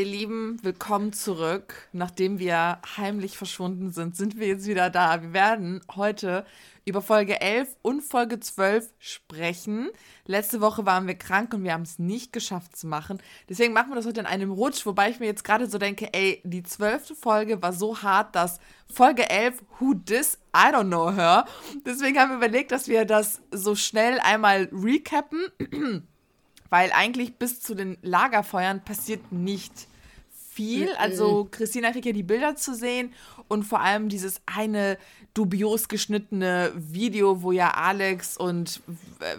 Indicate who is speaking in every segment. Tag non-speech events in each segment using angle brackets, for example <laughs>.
Speaker 1: Ihr Lieben, willkommen zurück. Nachdem wir heimlich verschwunden sind, sind wir jetzt wieder da. Wir werden heute über Folge 11 und Folge 12 sprechen. Letzte Woche waren wir krank und wir haben es nicht geschafft zu machen. Deswegen machen wir das heute in einem Rutsch, wobei ich mir jetzt gerade so denke, ey, die zwölfte Folge war so hart, dass Folge 11, who this, I don't know her. Deswegen haben wir überlegt, dass wir das so schnell einmal recappen, <clears throat> weil eigentlich bis zu den Lagerfeuern passiert nicht viel. Also Christina kriegt ja die Bilder zu sehen und vor allem dieses eine dubios geschnittene Video, wo ja Alex und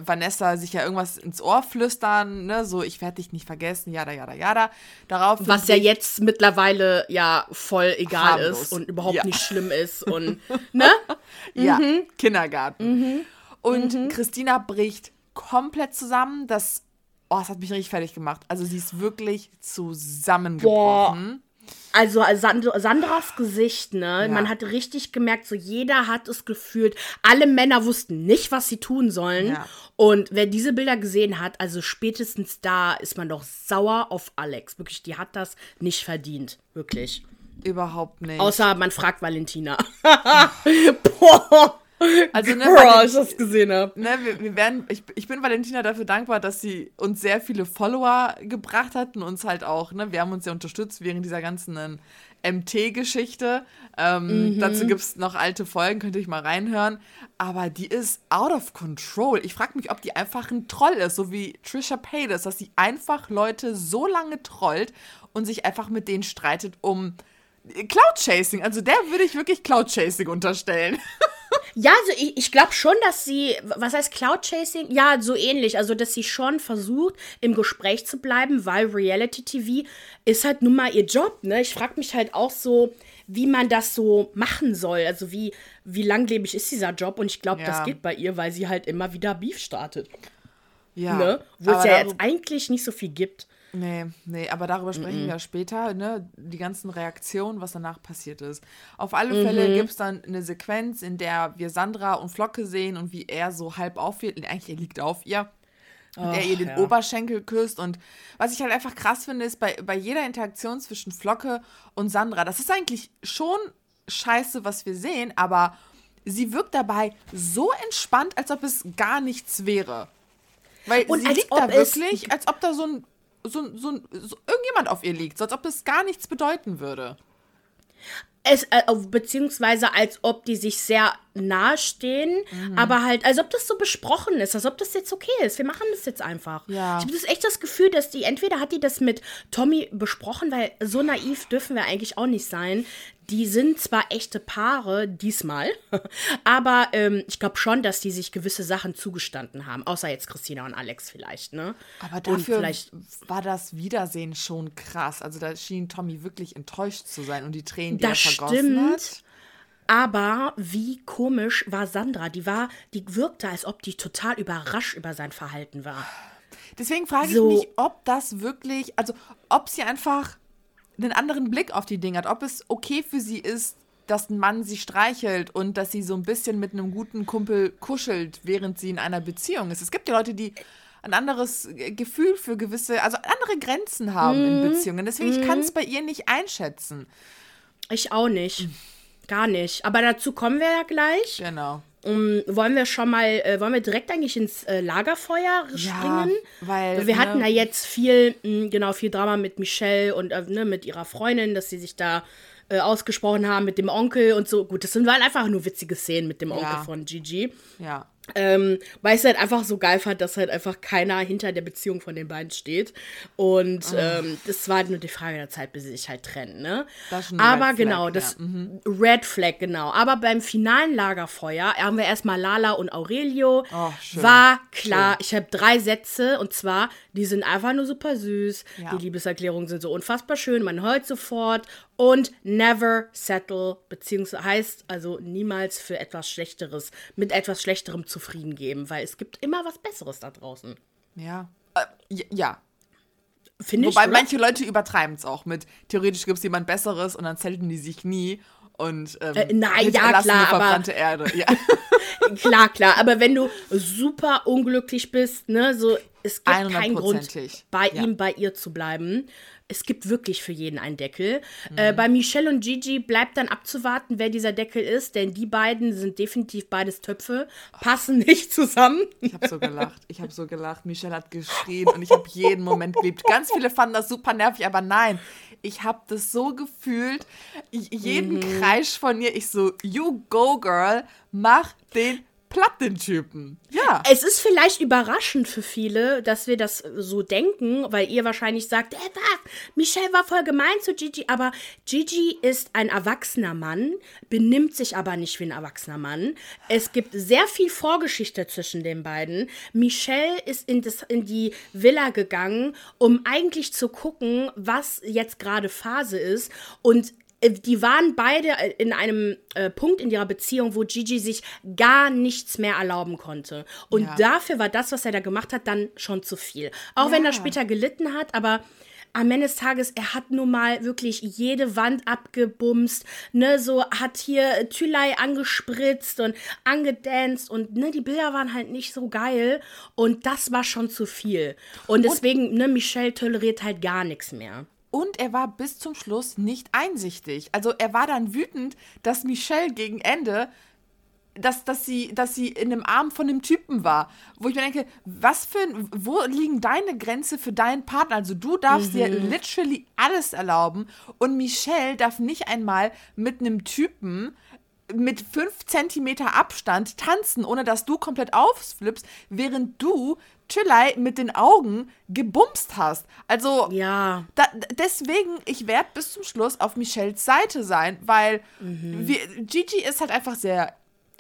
Speaker 1: Vanessa sich ja irgendwas ins Ohr flüstern, ne, so ich werde dich nicht vergessen, jada jada jada. Darauf
Speaker 2: was ja jetzt mittlerweile ja voll egal harmlos. ist und überhaupt ja. nicht schlimm ist und <laughs> ne?
Speaker 1: ja, mhm. Kindergarten. Mhm. Und mhm. Christina bricht komplett zusammen. Das oh, es hat mich richtig fertig gemacht. Also sie ist wirklich zusammengebrochen. Boah.
Speaker 2: Also Sand Sandras Gesicht, ne? Ja. Man hat richtig gemerkt, so jeder hat es gefühlt. Alle Männer wussten nicht, was sie tun sollen. Ja. Und wer diese Bilder gesehen hat, also spätestens da ist man doch sauer auf Alex. Wirklich, die hat das nicht verdient. Wirklich.
Speaker 1: Überhaupt nicht.
Speaker 2: Außer man fragt Valentina. <laughs> Boah. Also, ne, <laughs> Girl, ich das gesehen habe.
Speaker 1: Ne, wir, wir werden, ich, ich bin Valentina dafür dankbar, dass sie uns sehr viele Follower gebracht hat und uns halt auch, ne, wir haben uns ja unterstützt während dieser ganzen MT-Geschichte. Ähm, mhm. Dazu gibt es noch alte Folgen, könnte ich mal reinhören. Aber die ist out of control. Ich frage mich, ob die einfach ein Troll ist, so wie Trisha Paytas, dass sie einfach Leute so lange trollt und sich einfach mit denen streitet um Cloud Chasing. Also der würde ich wirklich Cloud Chasing unterstellen. <laughs>
Speaker 2: Ja, also ich, ich glaube schon, dass sie, was heißt Cloud Chasing? Ja, so ähnlich. Also, dass sie schon versucht, im Gespräch zu bleiben, weil Reality TV ist halt nun mal ihr Job, ne? Ich frage mich halt auch so, wie man das so machen soll. Also, wie, wie langlebig ist dieser Job? Und ich glaube, ja. das geht bei ihr, weil sie halt immer wieder Beef startet. Ja. Ne? Wo es ja jetzt eigentlich nicht so viel gibt.
Speaker 1: Nee, nee, aber darüber sprechen mm -mm. wir später, ne? Die ganzen Reaktionen, was danach passiert ist. Auf alle mhm. Fälle gibt es dann eine Sequenz, in der wir Sandra und Flocke sehen und wie er so halb auf ihr, eigentlich er liegt auf ihr. Und Och, er ihr den ja. Oberschenkel küsst. Und was ich halt einfach krass finde, ist bei, bei jeder Interaktion zwischen Flocke und Sandra, das ist eigentlich schon scheiße, was wir sehen, aber sie wirkt dabei so entspannt, als ob es gar nichts wäre. Weil und sie liegt da wirklich, als ob da so ein so, so, so irgendjemand auf ihr liegt, so als ob das gar nichts bedeuten würde.
Speaker 2: Es, äh, beziehungsweise als ob die sich sehr nahe stehen, mhm. aber halt, als ob das so besprochen ist, als ob das jetzt okay ist. Wir machen das jetzt einfach. Ja. Ich habe das echt das Gefühl, dass die, entweder hat die das mit Tommy besprochen, weil so naiv dürfen wir eigentlich auch nicht sein, die sind zwar echte Paare diesmal, <laughs> aber ähm, ich glaube schon, dass die sich gewisse Sachen zugestanden haben. Außer jetzt Christina und Alex vielleicht, ne?
Speaker 1: Aber dafür vielleicht war das Wiedersehen schon krass. Also da schien Tommy wirklich enttäuscht zu sein und die Tränen, die das er vergossen stimmt. hat.
Speaker 2: Aber wie komisch war Sandra? Die war, die wirkte, als ob die total überrascht über sein Verhalten war.
Speaker 1: Deswegen frage so. ich mich, ob das wirklich, also ob sie einfach einen anderen Blick auf die Dinge hat, ob es okay für sie ist, dass ein Mann sie streichelt und dass sie so ein bisschen mit einem guten Kumpel kuschelt, während sie in einer Beziehung ist. Es gibt ja Leute, die ein anderes Gefühl für gewisse, also andere Grenzen haben mm. in mhm. Beziehungen. Deswegen, mm. ich kann es mhm. bei ihr nicht einschätzen.
Speaker 2: Ich auch nicht. Gar nicht. Aber dazu kommen wir ja gleich.
Speaker 1: Genau.
Speaker 2: Um, wollen wir schon mal, äh, wollen wir direkt eigentlich ins äh, Lagerfeuer springen? Ja, weil wir ne, hatten ja jetzt viel, mh, hm, genau, viel Drama mit Michelle und äh, ne, mit ihrer Freundin, dass sie sich da äh, ausgesprochen haben mit dem Onkel und so. Gut, das sind halt einfach nur witzige Szenen mit dem Onkel ja. von Gigi.
Speaker 1: Ja.
Speaker 2: Ähm, weil ich es halt einfach so geil fand, dass halt einfach keiner hinter der Beziehung von den beiden steht. Und oh. ähm, das war halt nur die Frage der Zeit, bis sie sich halt trennen, ne? Aber Red genau, Flag, das ja. mhm. Red Flag, genau. Aber beim finalen Lagerfeuer haben wir erstmal Lala und Aurelio. Oh, war klar, schön. ich habe drei Sätze und zwar, die sind einfach nur super süß. Ja. Die Liebeserklärungen sind so unfassbar schön, man heult sofort. Und never settle, beziehungsweise heißt also niemals für etwas Schlechteres, mit etwas Schlechterem zufrieden geben, weil es gibt immer was Besseres da draußen.
Speaker 1: Ja. Äh, ja. Finde ich. Wobei oder? manche Leute übertreiben es auch mit, theoretisch gibt es jemand Besseres und dann zelten die sich nie. und ähm, äh, nein, ja
Speaker 2: klar,
Speaker 1: verbrannte
Speaker 2: aber, Erde. Ja. <laughs> klar, klar, aber wenn du super unglücklich bist, ne, so es gibt keinen Grund, bei ja. ihm, bei ihr zu bleiben es gibt wirklich für jeden einen Deckel. Mhm. Äh, bei Michelle und Gigi bleibt dann abzuwarten, wer dieser Deckel ist, denn die beiden sind definitiv beides Töpfe, passen nicht zusammen.
Speaker 1: Ich habe so gelacht. Ich habe so gelacht. Michelle hat geschrien und ich habe jeden Moment geliebt. Ganz viele fanden das super nervig, aber nein. Ich habe das so gefühlt. Jeden mhm. Kreisch von ihr. Ich so, you go, girl. Mach den platt, den Typen. Ja.
Speaker 2: Es ist vielleicht überraschend für viele, dass wir das so denken, weil ihr wahrscheinlich sagt, äh, Michelle war voll gemein zu Gigi, aber Gigi ist ein erwachsener Mann, benimmt sich aber nicht wie ein erwachsener Mann. Es gibt sehr viel Vorgeschichte zwischen den beiden. Michelle ist in, das, in die Villa gegangen, um eigentlich zu gucken, was jetzt gerade Phase ist und die waren beide äh, in einem äh, Punkt in ihrer Beziehung, wo Gigi sich gar nichts mehr erlauben konnte. Und ja. dafür war das, was er da gemacht hat, dann schon zu viel. Auch ja. wenn er später gelitten hat, aber am Ende des Tages, er hat nun mal wirklich jede Wand abgebumst, ne, so hat hier Thülei angespritzt und angedanced und ne, die Bilder waren halt nicht so geil und das war schon zu viel. Und deswegen, und ne, Michelle toleriert halt gar nichts mehr.
Speaker 1: Und er war bis zum Schluss nicht einsichtig. Also er war dann wütend, dass Michelle gegen Ende, dass, dass, sie, dass sie in dem Arm von dem Typen war. Wo ich mir denke, was für ein, wo liegen deine Grenze für deinen Partner? Also du darfst mhm. dir literally alles erlauben und Michelle darf nicht einmal mit einem Typen mit fünf Zentimeter Abstand tanzen, ohne dass du komplett aufsflippst, während du Chillei mit den Augen gebumst hast. Also, ja. Da, deswegen, ich werde bis zum Schluss auf Michelles Seite sein, weil mhm. wir, Gigi ist halt einfach sehr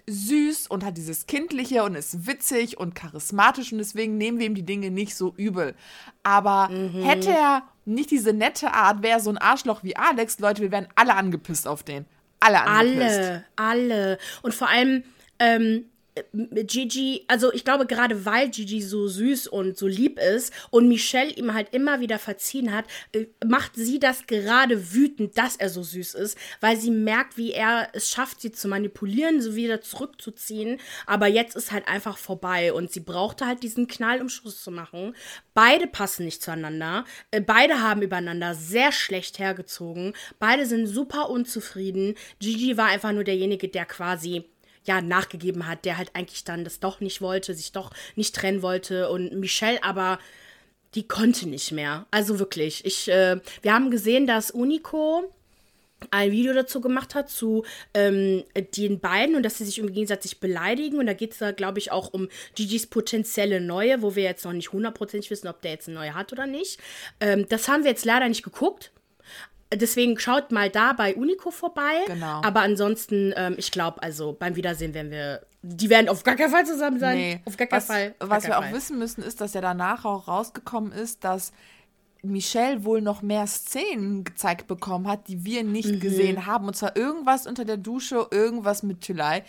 Speaker 1: süß und hat dieses Kindliche und ist witzig und charismatisch und deswegen nehmen wir ihm die Dinge nicht so übel. Aber mhm. hätte er nicht diese nette Art, wäre so ein Arschloch wie Alex, Leute, wir wären alle angepisst auf den. Alle
Speaker 2: angepisst. Alle, alle. Und vor allem, ähm, Gigi, also ich glaube, gerade weil Gigi so süß und so lieb ist und Michelle ihm halt immer wieder verziehen hat, äh, macht sie das gerade wütend, dass er so süß ist, weil sie merkt, wie er es schafft, sie zu manipulieren, so wieder zurückzuziehen. Aber jetzt ist halt einfach vorbei und sie brauchte halt diesen Knall, um Schluss zu machen. Beide passen nicht zueinander. Äh, beide haben übereinander sehr schlecht hergezogen. Beide sind super unzufrieden. Gigi war einfach nur derjenige, der quasi ja, nachgegeben hat, der halt eigentlich dann das doch nicht wollte, sich doch nicht trennen wollte. Und Michelle aber, die konnte nicht mehr. Also wirklich. Ich, äh, wir haben gesehen, dass Unico ein Video dazu gemacht hat, zu ähm, den beiden und dass sie sich im gegenseitig beleidigen. Und da geht es da, glaube ich, auch um Gigi's potenzielle Neue, wo wir jetzt noch nicht hundertprozentig wissen, ob der jetzt eine neue hat oder nicht. Ähm, das haben wir jetzt leider nicht geguckt. Deswegen schaut mal da bei Unico vorbei. Genau. Aber ansonsten, ähm, ich glaube, also beim Wiedersehen werden wir. Die werden auf gar keinen Fall zusammen sein. Nee. Auf gar keinen
Speaker 1: was,
Speaker 2: Fall.
Speaker 1: was wir
Speaker 2: Fall.
Speaker 1: auch wissen müssen, ist, dass ja danach auch rausgekommen ist, dass Michelle wohl noch mehr Szenen gezeigt bekommen hat, die wir nicht mhm. gesehen haben. Und zwar irgendwas unter der Dusche, irgendwas mit Thülei.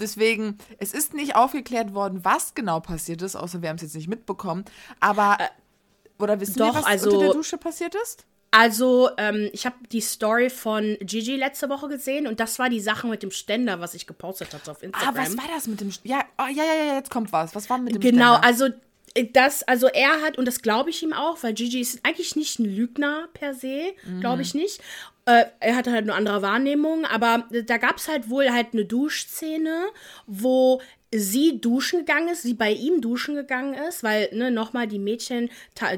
Speaker 1: Deswegen, es ist nicht aufgeklärt worden, was genau passiert ist, außer wir haben es jetzt nicht mitbekommen. Aber, äh, oder wissen doch, wir, was also, unter der Dusche passiert ist?
Speaker 2: Also, ähm, ich habe die Story von Gigi letzte Woche gesehen und das war die Sache mit dem Ständer, was ich gepostet hatte auf Instagram.
Speaker 1: Ah, was war das mit dem Ja, oh, ja, ja, ja, jetzt kommt was. Was war mit dem
Speaker 2: genau,
Speaker 1: Ständer?
Speaker 2: Genau, also äh, das, also er hat, und das glaube ich ihm auch, weil Gigi ist eigentlich nicht ein Lügner per se, mhm. glaube ich nicht. Äh, er hatte halt eine andere Wahrnehmung, aber da gab es halt wohl halt eine Duschszene, wo sie duschen gegangen ist, sie bei ihm duschen gegangen ist, weil, ne, nochmal, die Mädchen,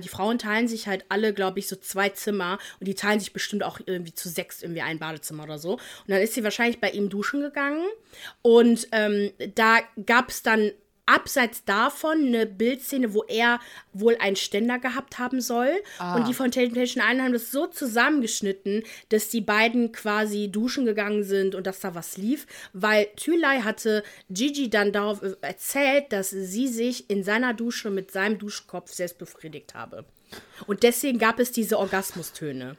Speaker 2: die Frauen teilen sich halt alle, glaube ich, so zwei Zimmer und die teilen sich bestimmt auch irgendwie zu sechs irgendwie ein Badezimmer oder so. Und dann ist sie wahrscheinlich bei ihm duschen gegangen und ähm, da gab es dann abseits davon eine Bildszene, wo er wohl einen Ständer gehabt haben soll. Ah. Und die von Temptation Island haben das so zusammengeschnitten, dass die beiden quasi duschen gegangen sind und dass da was lief. Weil Thülei hatte Gigi dann darauf erzählt, dass sie sich in seiner Dusche mit seinem Duschkopf selbst befriedigt habe. Und deswegen gab es diese Orgasmustöne.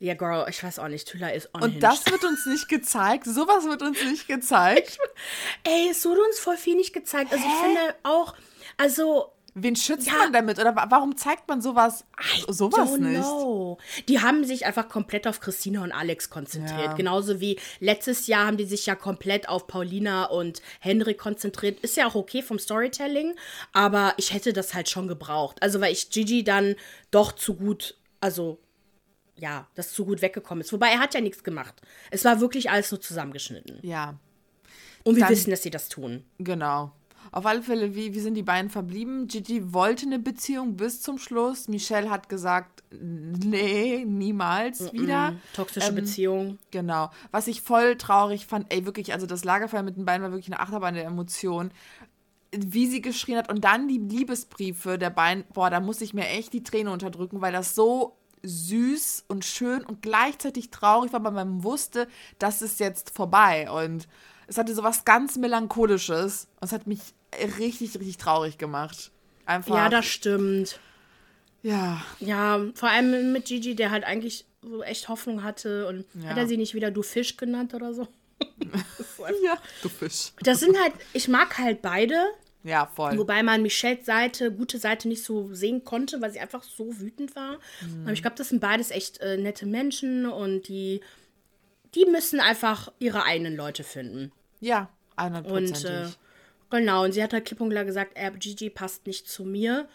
Speaker 2: Ja, Girl, ich weiß auch nicht, Tüller ist
Speaker 1: unhinged. Und das wird uns nicht gezeigt. Sowas wird uns nicht gezeigt.
Speaker 2: ey, es wurde uns voll viel nicht gezeigt. Also Hä? ich finde auch, also
Speaker 1: Wen schützt ja. man damit? Oder warum zeigt man sowas, I sowas nicht? Know.
Speaker 2: Die haben sich einfach komplett auf Christina und Alex konzentriert. Ja. Genauso wie letztes Jahr haben die sich ja komplett auf Paulina und Henrik konzentriert. Ist ja auch okay vom Storytelling, aber ich hätte das halt schon gebraucht. Also, weil ich Gigi dann doch zu gut, also ja, das zu gut weggekommen ist. Wobei er hat ja nichts gemacht. Es war wirklich alles nur zusammengeschnitten.
Speaker 1: Ja.
Speaker 2: Und wir dann, wissen, dass sie das tun.
Speaker 1: Genau. Auf alle Fälle, wie, wie sind die beiden verblieben? Gigi wollte eine Beziehung bis zum Schluss. Michelle hat gesagt, nee, niemals mm -mm. wieder.
Speaker 2: Toxische ähm, Beziehung.
Speaker 1: Genau. Was ich voll traurig fand, ey, wirklich, also das Lagerfeuer mit den beiden war wirklich eine Achterbahn der Emotionen. Wie sie geschrien hat und dann die Liebesbriefe der beiden, boah, da muss ich mir echt die Träne unterdrücken, weil das so süß und schön und gleichzeitig traurig war, weil man wusste, das ist jetzt vorbei. Und es hatte so was ganz Melancholisches. Und es hat mich richtig, richtig traurig gemacht. Einfach.
Speaker 2: Ja, das stimmt.
Speaker 1: Ja.
Speaker 2: Ja, vor allem mit Gigi, der halt eigentlich so echt Hoffnung hatte. Und ja. hat er sie nicht wieder Du Fisch genannt oder so? <laughs>
Speaker 1: ja, du Fisch.
Speaker 2: Das sind halt, ich mag halt beide.
Speaker 1: Ja, voll.
Speaker 2: Wobei man Michelles Seite, gute Seite nicht so sehen konnte, weil sie einfach so wütend war. Mhm. Aber ich glaube, das sind beides echt äh, nette Menschen und die, die müssen einfach ihre eigenen Leute finden.
Speaker 1: Ja, 100%.
Speaker 2: Und äh, genau, und sie hat halt klipp und klar gesagt, äh, Gigi passt nicht zu mir.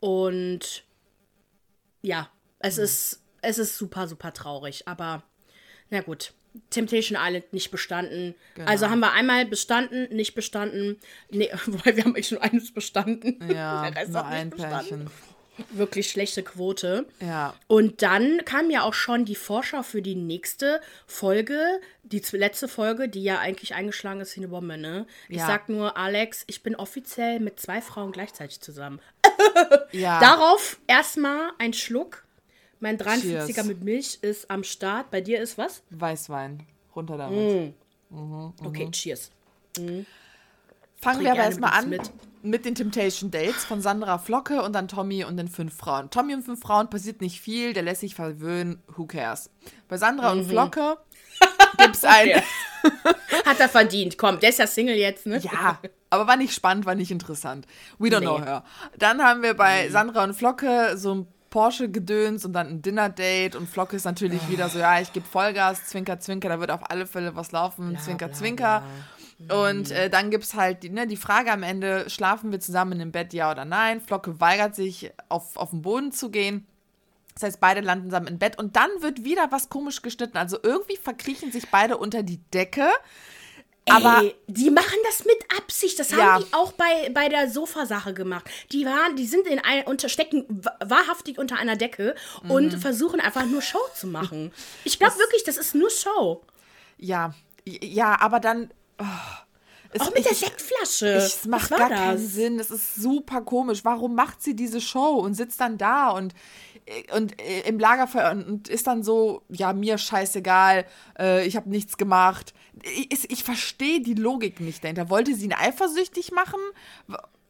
Speaker 2: Und ja, es mhm. ist es ist super, super traurig. Aber na gut. Temptation Island nicht bestanden. Genau. Also haben wir einmal bestanden, nicht bestanden. Nee, <laughs> wobei wir haben eigentlich schon eines bestanden.
Speaker 1: Ja, <laughs> Der Rest nur ein bestanden. Pärchen
Speaker 2: wirklich schlechte Quote.
Speaker 1: Ja.
Speaker 2: Und dann kam ja auch schon die Vorschau für die nächste Folge, die letzte Folge, die ja eigentlich eingeschlagen ist wie eine Bombe, ne? Ich ja. sag nur, Alex, ich bin offiziell mit zwei Frauen gleichzeitig zusammen.
Speaker 1: ja. <laughs>
Speaker 2: Darauf erstmal ein Schluck. Mein 43er mit Milch ist am Start. Bei dir ist was?
Speaker 1: Weißwein. Runter damit.
Speaker 2: Mm. Mhm, okay, mhm. cheers. Mhm.
Speaker 1: Fangen wir aber erstmal an mit. mit den Temptation Dates von Sandra Flocke und dann Tommy und den fünf Frauen. Tommy und fünf Frauen passiert nicht viel, der lässt sich verwöhnen, who cares. Bei Sandra mhm. und Flocke <laughs> gibt's ein.
Speaker 2: Hat er verdient, komm, der ist ja Single jetzt, ne?
Speaker 1: Ja, aber war nicht spannend, war nicht interessant. We don't nee. know her. Dann haben wir bei mhm. Sandra und Flocke so ein Porsche-Gedöns und dann ein Dinner-Date und Flocke ist natürlich oh. wieder so, ja, ich gebe Vollgas, Zwinker, Zwinker, da wird auf alle Fälle was laufen, bla, Zwinker, bla, Zwinker. Bla. Und äh, dann gibt es halt die, ne, die Frage am Ende, schlafen wir zusammen im Bett, ja oder nein? Flocke weigert sich, auf, auf den Boden zu gehen. Das heißt, beide landen zusammen im Bett und dann wird wieder was komisch geschnitten. Also irgendwie verkriechen sich beide unter die Decke. Aber
Speaker 2: die machen das mit Absicht. Das haben ja. die auch bei, bei der Sofasache gemacht. Die waren, die sind in ein, unter, stecken wahrhaftig unter einer Decke mhm. und versuchen einfach nur Show zu machen. Ich glaube wirklich, das ist nur Show.
Speaker 1: Ja, ja, aber dann Oh,
Speaker 2: es, auch mit der Sektflasche.
Speaker 1: Es macht gar das? keinen Sinn. Es ist super komisch. Warum macht sie diese Show und sitzt dann da und, und äh, im Lagerfeuer und ist dann so, ja, mir scheißegal, äh, ich habe nichts gemacht. Ich, ich verstehe die Logik nicht dahinter. Wollte sie ihn eifersüchtig machen?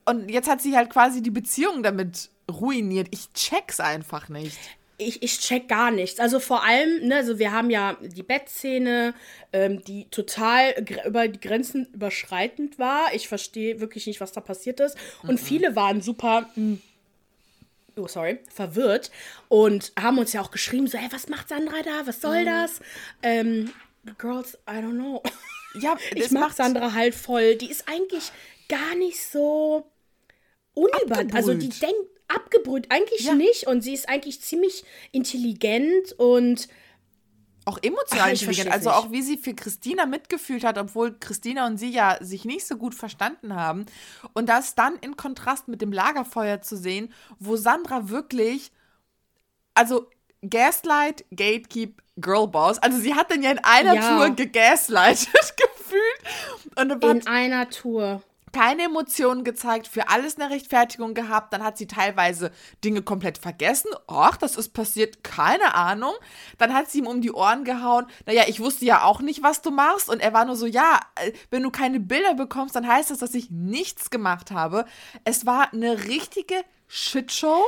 Speaker 1: Und jetzt hat sie halt quasi die Beziehung damit ruiniert. Ich check's einfach nicht
Speaker 2: ich, ich check gar nichts. Also vor allem, ne, also wir haben ja die Bettszene, ähm, die total über die Grenzen überschreitend war. Ich verstehe wirklich nicht, was da passiert ist. Und mhm. viele waren super. Mh, hm, oh, sorry, verwirrt und haben uns ja auch geschrieben, so, hey, was macht Sandra da? Was soll mhm. das? Ähm, Girls, I don't know. <laughs> Ja, ich mag Sandra halt voll. Die ist eigentlich gar nicht so unüberhaupt. Also die denkt, abgebrüht. Eigentlich ja. nicht. Und sie ist eigentlich ziemlich intelligent und
Speaker 1: auch <laughs> emotional intelligent. Also auch wie sie für Christina mitgefühlt hat, obwohl Christina und sie ja sich nicht so gut verstanden haben. Und das dann in Kontrast mit dem Lagerfeuer zu sehen, wo Sandra wirklich, also Gaslight, Gatekeep, Girlboss. Also sie hat den ja in einer ja. Tour gegaslightet <laughs> gefühlt.
Speaker 2: Und in einer Tour
Speaker 1: keine Emotionen gezeigt, für alles eine Rechtfertigung gehabt, dann hat sie teilweise Dinge komplett vergessen. Ach, das ist passiert, keine Ahnung. Dann hat sie ihm um die Ohren gehauen. Naja, ich wusste ja auch nicht, was du machst. Und er war nur so, ja, äh, wenn du keine Bilder bekommst, dann heißt das, dass ich nichts gemacht habe. Es war eine richtige Shitshow.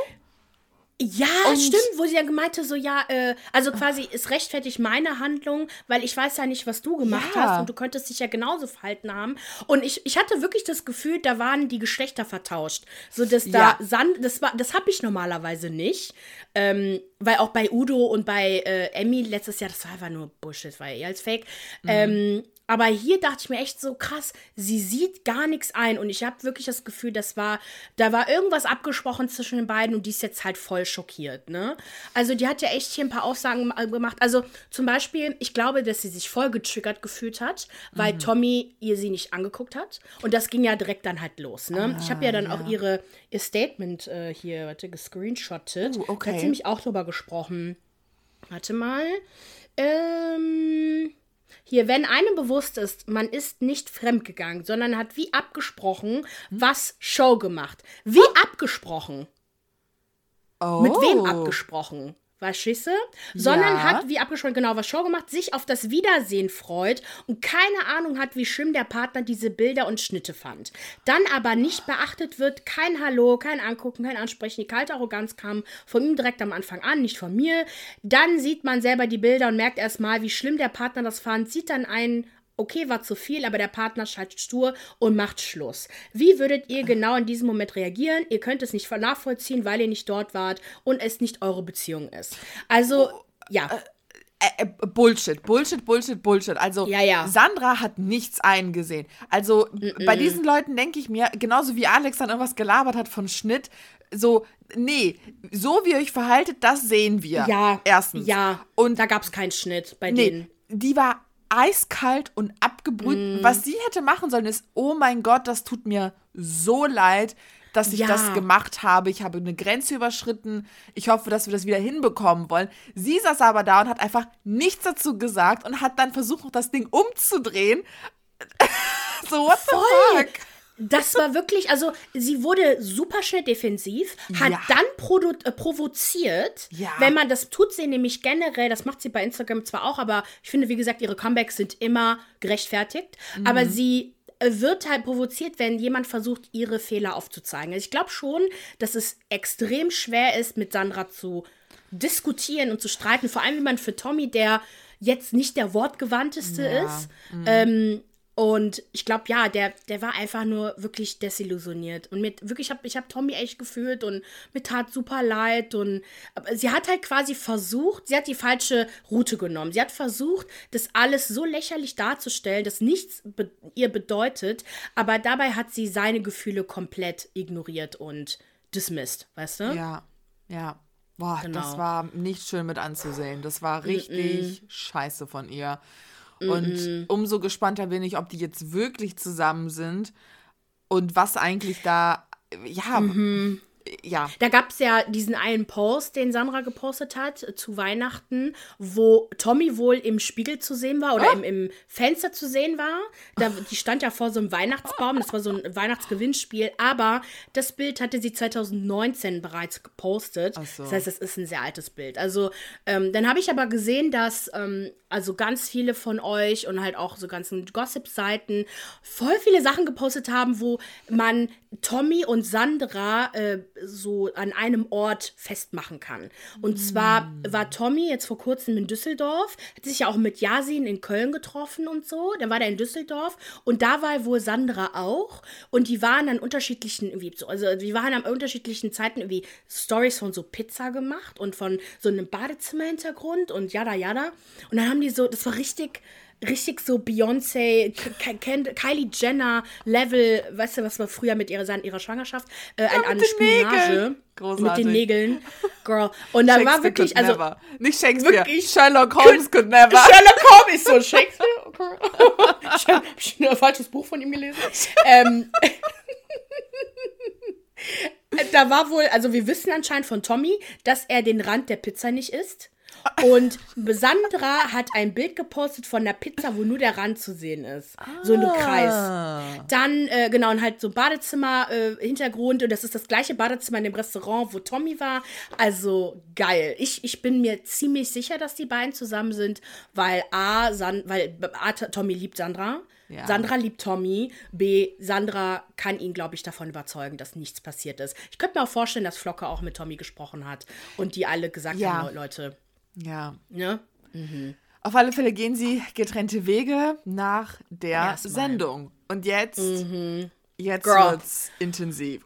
Speaker 2: Ja, und stimmt, wo sie dann gemeinte, so, ja, äh, also quasi, es rechtfertigt meine Handlung, weil ich weiß ja nicht, was du gemacht ja. hast und du könntest dich ja genauso verhalten haben. Und ich, ich hatte wirklich das Gefühl, da waren die Geschlechter vertauscht. So, dass da ja. Sand, das war, das habe ich normalerweise nicht. Ähm, weil auch bei Udo und bei äh, Emmy letztes Jahr, das war einfach nur Bullshit, war eher als Fake. Mhm. Ähm, aber hier dachte ich mir echt so krass, sie sieht gar nichts ein und ich habe wirklich das Gefühl, das war, da war irgendwas abgesprochen zwischen den beiden und die ist jetzt halt voll schockiert, ne? Also die hat ja echt hier ein paar Aussagen gemacht. Also zum Beispiel, ich glaube, dass sie sich voll getriggert gefühlt hat, weil mhm. Tommy ihr sie nicht angeguckt hat und das ging ja direkt dann halt los, ne? Ah, ich habe ja dann ja. auch ihre, ihr Statement äh, hier, warte, gescreenshottet. Uh, okay. Da hat sie mich auch drüber gesprochen. Warte mal. Ähm hier, wenn einem bewusst ist, man ist nicht fremdgegangen, sondern hat wie abgesprochen was Show gemacht. Wie abgesprochen. Oh. Mit wem abgesprochen? Du? Sondern ja. hat, wie abgesprochen, genau was Show gemacht, sich auf das Wiedersehen freut und keine Ahnung hat, wie schlimm der Partner diese Bilder und Schnitte fand. Dann aber nicht beachtet wird, kein Hallo, kein Angucken, kein Ansprechen. Die kalte Arroganz kam von ihm direkt am Anfang an, nicht von mir. Dann sieht man selber die Bilder und merkt erstmal, wie schlimm der Partner das fand, sieht dann einen okay, war zu viel, aber der Partner schaltet stur und macht Schluss. Wie würdet ihr genau in diesem Moment reagieren? Ihr könnt es nicht nachvollziehen, weil ihr nicht dort wart und es nicht eure Beziehung ist. Also, oh, ja.
Speaker 1: Äh, äh, Bullshit, Bullshit, Bullshit, Bullshit. Also ja, ja. Sandra hat nichts eingesehen. Also mm -mm. bei diesen Leuten denke ich mir, genauso wie Alex dann irgendwas gelabert hat von Schnitt, so, nee, so wie ihr euch verhaltet, das sehen wir.
Speaker 2: Ja. Erstens. Ja. Und da gab es keinen Schnitt bei nee, denen.
Speaker 1: Die war eiskalt und abgebrüht. Mm. Was sie hätte machen sollen, ist, oh mein Gott, das tut mir so leid, dass ich ja. das gemacht habe. Ich habe eine Grenze überschritten. Ich hoffe, dass wir das wieder hinbekommen wollen. Sie saß aber da und hat einfach nichts dazu gesagt und hat dann versucht, das Ding umzudrehen. <laughs> so, what Voll. the fuck?
Speaker 2: Das war wirklich, also sie wurde super schnell defensiv, hat ja. dann äh, provoziert. Ja. Wenn man das tut, sie nämlich generell, das macht sie bei Instagram zwar auch, aber ich finde, wie gesagt, ihre Comebacks sind immer gerechtfertigt. Mhm. Aber sie äh, wird halt provoziert, wenn jemand versucht, ihre Fehler aufzuzeigen. Also ich glaube schon, dass es extrem schwer ist, mit Sandra zu diskutieren und zu streiten. Vor allem, wenn man für Tommy, der jetzt nicht der wortgewandteste ja. ist, mhm. ähm, und ich glaube, ja, der, der war einfach nur wirklich desillusioniert. Und mit wirklich, ich habe ich hab Tommy echt gefühlt und mir tat super leid. Und sie hat halt quasi versucht, sie hat die falsche Route genommen. Sie hat versucht, das alles so lächerlich darzustellen, dass nichts be ihr bedeutet. Aber dabei hat sie seine Gefühle komplett ignoriert und dismissed, weißt du?
Speaker 1: Ja, ja. Boah, genau. das war nicht schön mit anzusehen. Das war richtig mm -mm. scheiße von ihr. Und mhm. umso gespannter bin ich, ob die jetzt wirklich zusammen sind und was eigentlich da, ja, mhm ja.
Speaker 2: Da gab es ja diesen einen Post, den Sandra gepostet hat zu Weihnachten, wo Tommy wohl im Spiegel zu sehen war oder oh. im, im, Fenster zu sehen war. Da, die stand ja vor so einem Weihnachtsbaum, das war so ein Weihnachtsgewinnspiel, aber das Bild hatte sie 2019 bereits gepostet. So. Das heißt, es ist ein sehr altes Bild. Also, ähm, dann habe ich aber gesehen, dass ähm, also ganz viele von euch und halt auch so ganzen Gossip-Seiten voll viele Sachen gepostet haben, wo man Tommy und Sandra äh, so an einem Ort festmachen kann. Und zwar war Tommy jetzt vor kurzem in Düsseldorf, hat sich ja auch mit Yasin in Köln getroffen und so. Dann war der in Düsseldorf und da war wohl Sandra auch. Und die waren an unterschiedlichen, irgendwie so, also die waren an unterschiedlichen Zeiten irgendwie Stories von so Pizza gemacht und von so einem Badezimmerhintergrund und jada jada. Und dann haben die so, das war richtig richtig so Beyoncé, Kylie Jenner Level, weißt du, was war früher mit ihrer, ihrer Schwangerschaft, äh, ja, an, Spionage. Mit den Nägeln. Girl. <laughs> Und da war wirklich, also. Never.
Speaker 1: Nicht Shakespeare. Wirklich, Sherlock Holmes could never.
Speaker 2: Sherlock Holmes ist so <laughs> Shakespeare. <laughs> ich habe ein falsches Buch von ihm gelesen. ähm, da war wohl, also wir wissen anscheinend von Tommy, dass er den Rand der Pizza nicht isst. Und Sandra hat ein Bild gepostet von der Pizza, wo nur der Rand zu sehen ist. Ah. So ein Kreis. Dann, äh, genau, und halt so Badezimmer-Hintergrund. Äh, und das ist das gleiche Badezimmer in dem Restaurant, wo Tommy war. Also geil. Ich, ich bin mir ziemlich sicher, dass die beiden zusammen sind, weil A, San, weil A, Tommy liebt Sandra. Ja. Sandra liebt Tommy. B, Sandra kann ihn, glaube ich, davon überzeugen, dass nichts passiert ist. Ich könnte mir auch vorstellen, dass Flocke auch mit Tommy gesprochen hat und die alle gesagt ja. haben, Leute.
Speaker 1: Ja. Ne? Mhm. Auf alle Fälle gehen sie getrennte Wege nach der Erstmal. Sendung. Und jetzt, mhm. jetzt Girl. wird's intensiv.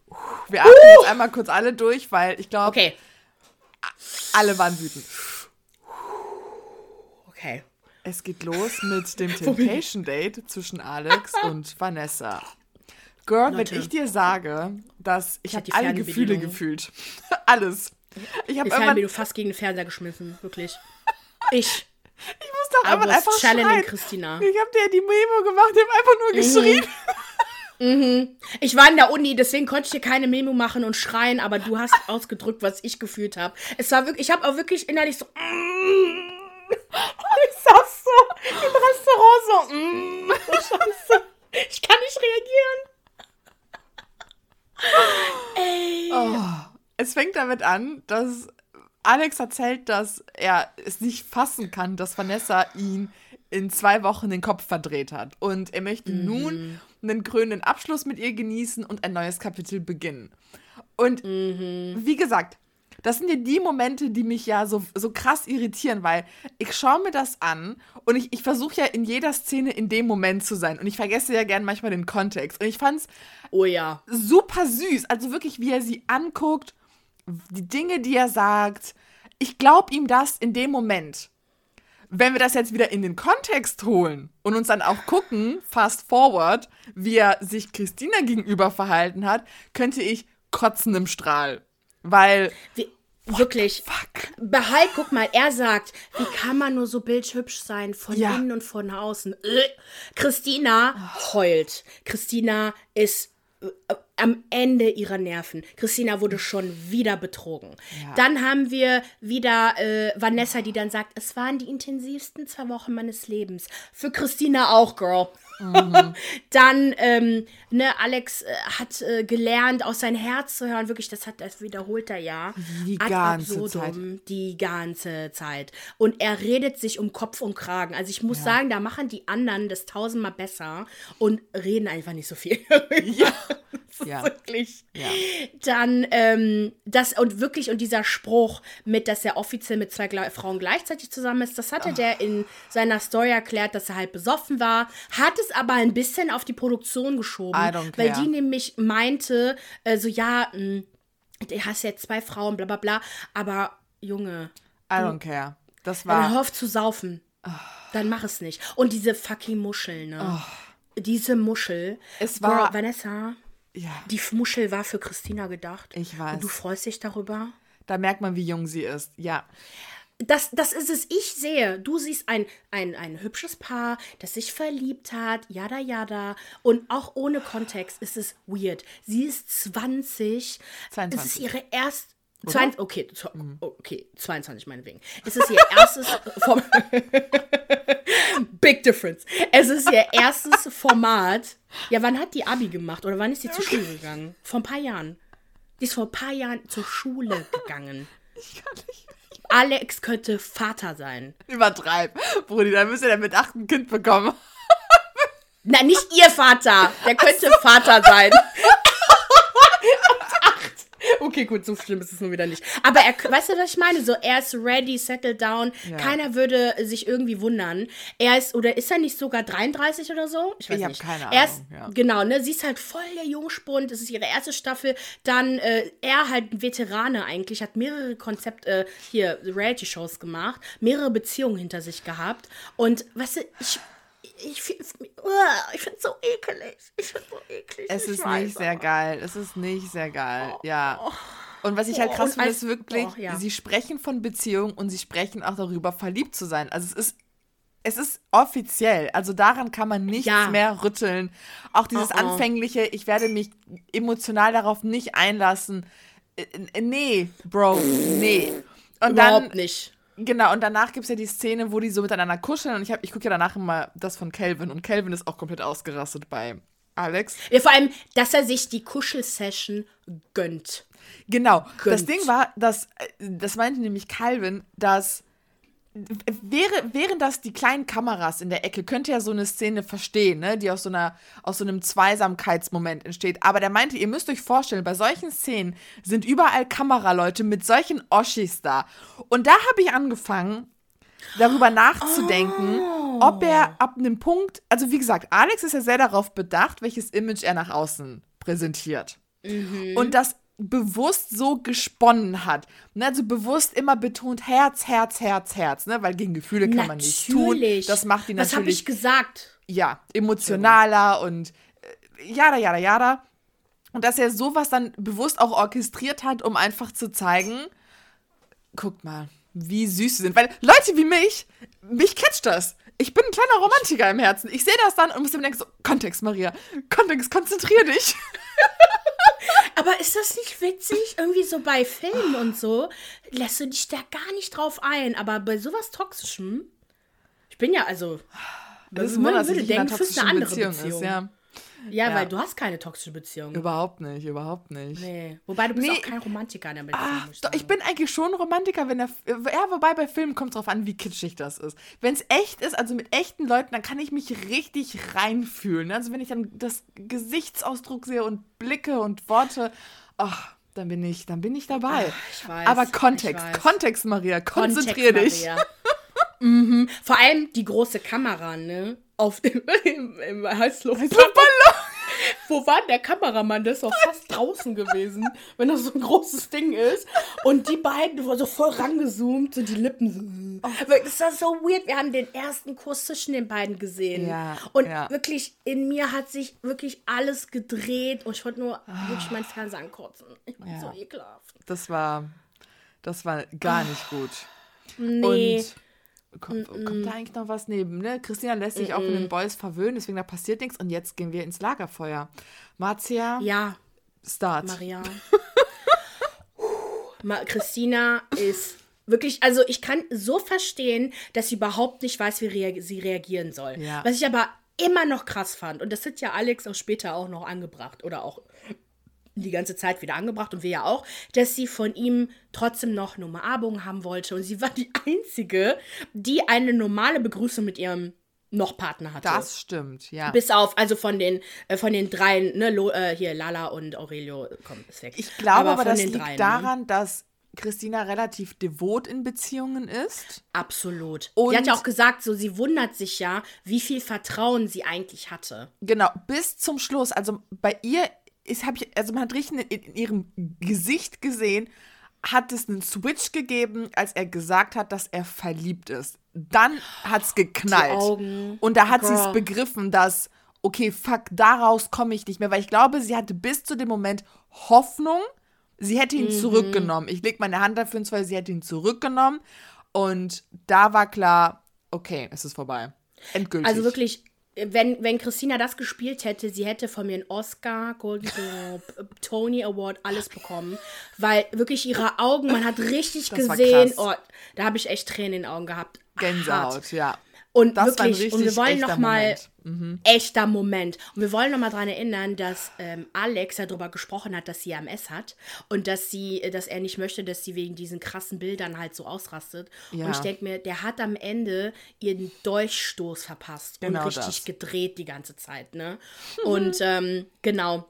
Speaker 1: Wir atmen uh! jetzt einmal kurz alle durch, weil ich glaube, okay. alle waren wütend.
Speaker 2: Okay.
Speaker 1: Es geht los mit dem <laughs> Temptation Date zwischen Alex <laughs> und Vanessa. Girl, Leute. wenn ich dir sage, dass ich, ich habe alle Gefühle gefühlt. <laughs> Alles.
Speaker 2: Ich habe irgendwann... du fast gegen den Fernseher geschmissen, wirklich. <laughs> Ich.
Speaker 1: Ich muss doch einfach, einfach schreien. Christina. Ich habe dir die Memo gemacht, ich habe einfach nur mhm. geschrien.
Speaker 2: Mhm. Ich war in der Uni, deswegen konnte ich dir keine Memo machen und schreien, aber du hast <laughs> ausgedrückt, was ich gefühlt habe. Es war wirklich, ich habe auch wirklich innerlich so. Mm, ich saß so im Restaurant so, mm, so scheiße. Ich kann nicht
Speaker 1: reagieren. Ey. Oh, es fängt damit an, dass Alex erzählt, dass er es nicht fassen kann, dass Vanessa ihn in zwei Wochen den Kopf verdreht hat. Und er möchte mhm. nun einen krönenden Abschluss mit ihr genießen und ein neues Kapitel beginnen. Und mhm. wie gesagt, das sind ja die Momente, die mich ja so, so krass irritieren, weil ich schaue mir das an und ich, ich versuche ja in jeder Szene in dem Moment zu sein. Und ich vergesse ja gern manchmal den Kontext. Und ich fand es
Speaker 2: oh ja.
Speaker 1: super süß. Also wirklich, wie er sie anguckt, die Dinge, die er sagt. Ich glaube ihm das in dem Moment. Wenn wir das jetzt wieder in den Kontext holen und uns dann auch gucken, fast forward, wie er sich Christina gegenüber verhalten hat, könnte ich kotzen im Strahl. Weil.
Speaker 2: Wie, wirklich. Fuck. Behalt, guck mal, er sagt, wie kann man nur so bildhübsch sein, von ja. innen und von außen. Äh, Christina heult. Christina ist am Ende ihrer Nerven. Christina wurde schon wieder betrogen. Ja. Dann haben wir wieder äh, Vanessa, die dann sagt, es waren die intensivsten zwei Wochen meines Lebens. Für Christina auch, Girl. Mhm. <laughs> dann, ähm, ne, Alex äh, hat äh, gelernt, aus sein Herz zu hören. Wirklich, das hat, das wiederholt er ja.
Speaker 1: Die Ad ganze
Speaker 2: absurdum, Zeit. Die ganze Zeit. Und er redet sich um Kopf und Kragen. Also ich muss ja. sagen, da machen die anderen das tausendmal besser und reden einfach nicht so viel. ja. <laughs> <laughs> ja. wirklich. Ja. Dann ähm, das und wirklich und dieser Spruch mit, dass er offiziell mit zwei Frauen gleichzeitig zusammen ist, das hatte oh. der in seiner Story erklärt, dass er halt besoffen war, hat es aber ein bisschen auf die Produktion geschoben, weil die nämlich meinte, äh, so ja, mh, hm, du hast jetzt zwei Frauen, bla bla bla, aber Junge.
Speaker 1: I don't care. Das war.
Speaker 2: Hör auf zu saufen. Oh. Dann mach es nicht. Und diese fucking Muschel, ne? Oh. Diese Muschel.
Speaker 1: Es war.
Speaker 2: Girl, Vanessa. Ja. Die Muschel war für Christina gedacht.
Speaker 1: Ich weiß.
Speaker 2: Und du freust dich darüber?
Speaker 1: Da merkt man, wie jung sie ist. Ja.
Speaker 2: Das, das ist es. Ich sehe, du siehst ein, ein, ein hübsches Paar, das sich verliebt hat, jada jada. Und auch ohne Kontext ist es weird. Sie ist 20. 22. Es ist ihre erste. 22, okay, mhm. okay, 22 meinetwegen. Es ist ihr erstes Big difference. Es ist ihr erstes Format. Ja, wann hat die Abi gemacht oder wann ist sie zur Schule gegangen? Vor ein paar Jahren. Die ist vor ein paar Jahren zur Schule gegangen. Ich kann nicht. Alex könnte Vater sein.
Speaker 1: Übertreib. Brudi, dann müsste er mit acht ein Kind bekommen.
Speaker 2: Na, nicht ihr Vater. Der könnte so. Vater sein. <laughs> Okay, gut, so schlimm ist es nur wieder nicht. Aber er, weißt du, was ich meine? So, er ist ready, settled down. Ja. Keiner würde sich irgendwie wundern. Er ist, oder ist er nicht sogar 33 oder so?
Speaker 1: Ich weiß ich nicht. keine
Speaker 2: Ahnung. Er ist, ja. Genau, ne? Sie ist halt voll der Jungspund. Das ist ihre erste Staffel. Dann, äh, er halt ein Veterane eigentlich, hat mehrere Konzept, äh, hier, Reality-Shows gemacht, mehrere Beziehungen hinter sich gehabt. Und, weißt du, ich ich, ich finde es so ekelig. Ich finde so eklig.
Speaker 1: Es ist nicht sehr geil. Es ist nicht sehr geil. Oh. Ja. Und was ich halt krass oh, finde, ist wirklich, oh, ja. sie sprechen von Beziehung und sie sprechen auch darüber, verliebt zu sein. Also es ist, es ist offiziell. Also daran kann man nichts ja. mehr rütteln. Auch dieses oh, anfängliche, ich werde mich emotional darauf nicht einlassen. Äh, nee, Bro, nee.
Speaker 2: Und Überhaupt dann, nicht
Speaker 1: Genau, und danach gibt es ja die Szene, wo die so miteinander kuscheln. Und ich, ich gucke ja danach immer das von Calvin. Und Calvin ist auch komplett ausgerastet bei Alex.
Speaker 2: Ja, vor allem, dass er sich die Kuschelsession gönnt.
Speaker 1: Genau. Gönnt. Das Ding war, dass, äh, das meinte nämlich Calvin, dass wäre, wären das die kleinen Kameras in der Ecke, könnte ja so eine Szene verstehen, ne, die aus so, einer, aus so einem Zweisamkeitsmoment entsteht. Aber der meinte, ihr müsst euch vorstellen, bei solchen Szenen sind überall Kameraleute mit solchen Oschis da. Und da habe ich angefangen, darüber nachzudenken, oh. ob er ab einem Punkt, also wie gesagt, Alex ist ja sehr darauf bedacht, welches Image er nach außen präsentiert. Mhm. Und das bewusst so gesponnen hat. Ne, also bewusst immer betont Herz, Herz, Herz, Herz, ne? weil gegen Gefühle kann man nichts tun. Das macht ihn natürlich. Was habe ich
Speaker 2: gesagt?
Speaker 1: Ja, emotionaler und äh, jada, jada, jada. Und dass er sowas dann bewusst auch orchestriert hat, um einfach zu zeigen, guckt mal, wie süß sie sind. Weil Leute wie mich, mich catcht das. Ich bin ein kleiner Romantiker im Herzen. Ich sehe das dann und muss mir denken, so, Kontext, Maria. Kontext, konzentrier dich. <laughs>
Speaker 2: Aber ist das nicht witzig? Irgendwie so bei Filmen und so lässt du dich da gar nicht drauf ein. Aber bei sowas Toxischem, ich bin ja also.
Speaker 1: Das ist man würde denken, eine andere Beziehung. Beziehung. Ist, ja.
Speaker 2: Ja, ja, weil du hast keine toxische Beziehung.
Speaker 1: Überhaupt nicht, überhaupt nicht.
Speaker 2: Nee. Wobei du bist nee. auch kein Romantiker in der Beziehung.
Speaker 1: Ah, doch, ich bin eigentlich schon Romantiker, wenn der. Ja, wobei bei Filmen kommt es drauf an, wie kitschig das ist. Wenn es echt ist, also mit echten Leuten, dann kann ich mich richtig reinfühlen. Also wenn ich dann das Gesichtsausdruck sehe und Blicke und Worte, ach, dann bin ich, dann bin ich dabei. Ach, ich weiß. Aber Kontext, Kontext, Maria, konzentrier Kontext, dich. Maria.
Speaker 2: mhm. Vor allem die große Kamera, ne? Auf dem <laughs> im, im Heißluftballon. Wo war der Kameramann? Der ist doch fast draußen gewesen, wenn das so ein großes Ding ist. Und die beiden waren so voll rangezoomt, so die Lippen so. Oh. Das war so weird. Wir haben den ersten Kuss zwischen den beiden gesehen. Ja, und ja. wirklich, in mir hat sich wirklich alles gedreht. Und ich wollte nur oh. wirklich meinen Fernseher ankotzen. Ich war ja. so ekelhaft.
Speaker 1: Das war, das war gar nicht gut.
Speaker 2: Nee.
Speaker 1: Und Kommt, mm -mm. kommt, da eigentlich noch was neben? Ne? Christina lässt sich mm auch von den Boys verwöhnen, deswegen da passiert nichts. Und jetzt gehen wir ins Lagerfeuer. Marzia.
Speaker 2: Ja.
Speaker 1: Start.
Speaker 2: Maria. <laughs> Christina ist wirklich, also ich kann so verstehen, dass sie überhaupt nicht weiß, wie rea sie reagieren soll. Ja. Was ich aber immer noch krass fand, und das hat ja Alex auch später auch noch angebracht oder auch die ganze Zeit wieder angebracht und wir ja auch, dass sie von ihm trotzdem noch eine Umarmung haben wollte. Und sie war die <laughs> Einzige, die eine normale Begrüßung mit ihrem noch Partner hatte.
Speaker 1: Das stimmt, ja.
Speaker 2: Bis auf, also von den, äh, von den dreien, ne, Lo, äh, hier Lala und Aurelio, komm, ist weg.
Speaker 1: Ich glaube aber, aber das liegt dreien, ne? daran, dass Christina relativ devot in Beziehungen ist.
Speaker 2: Absolut. Und sie hat ja auch gesagt, so sie wundert sich ja, wie viel Vertrauen sie eigentlich hatte.
Speaker 1: Genau, bis zum Schluss. Also bei ihr ist, habe ich, also man hat richtig in, in ihrem Gesicht gesehen, hat es einen Switch gegeben, als er gesagt hat, dass er verliebt ist. Dann hat es geknallt. Und da hat sie es begriffen, dass, okay, fuck, daraus komme ich nicht mehr. Weil ich glaube, sie hatte bis zu dem Moment Hoffnung, sie hätte ihn mhm. zurückgenommen. Ich lege meine Hand dafür ins Feuer, sie hätte ihn zurückgenommen. Und da war klar, okay, es ist vorbei. Endgültig.
Speaker 2: Also wirklich wenn, wenn Christina das gespielt hätte, sie hätte von mir einen Oscar, Golden Globe, <laughs> Tony Award, alles bekommen. Weil wirklich ihre Augen, man hat richtig das gesehen, oh, da habe ich echt Tränen in den Augen gehabt.
Speaker 1: Gänsehaut, Hart. ja.
Speaker 2: Und das wirklich, und wir wollen noch mal mhm. echter Moment. Und wir wollen noch mal daran erinnern, dass ähm, Alex ja darüber gesprochen hat, dass sie AMS hat und dass sie, äh, dass er nicht möchte, dass sie wegen diesen krassen Bildern halt so ausrastet. Ja. Und ich denke mir, der hat am Ende ihren Dolchstoß verpasst genau und richtig das. gedreht die ganze Zeit, ne? Und ähm, genau.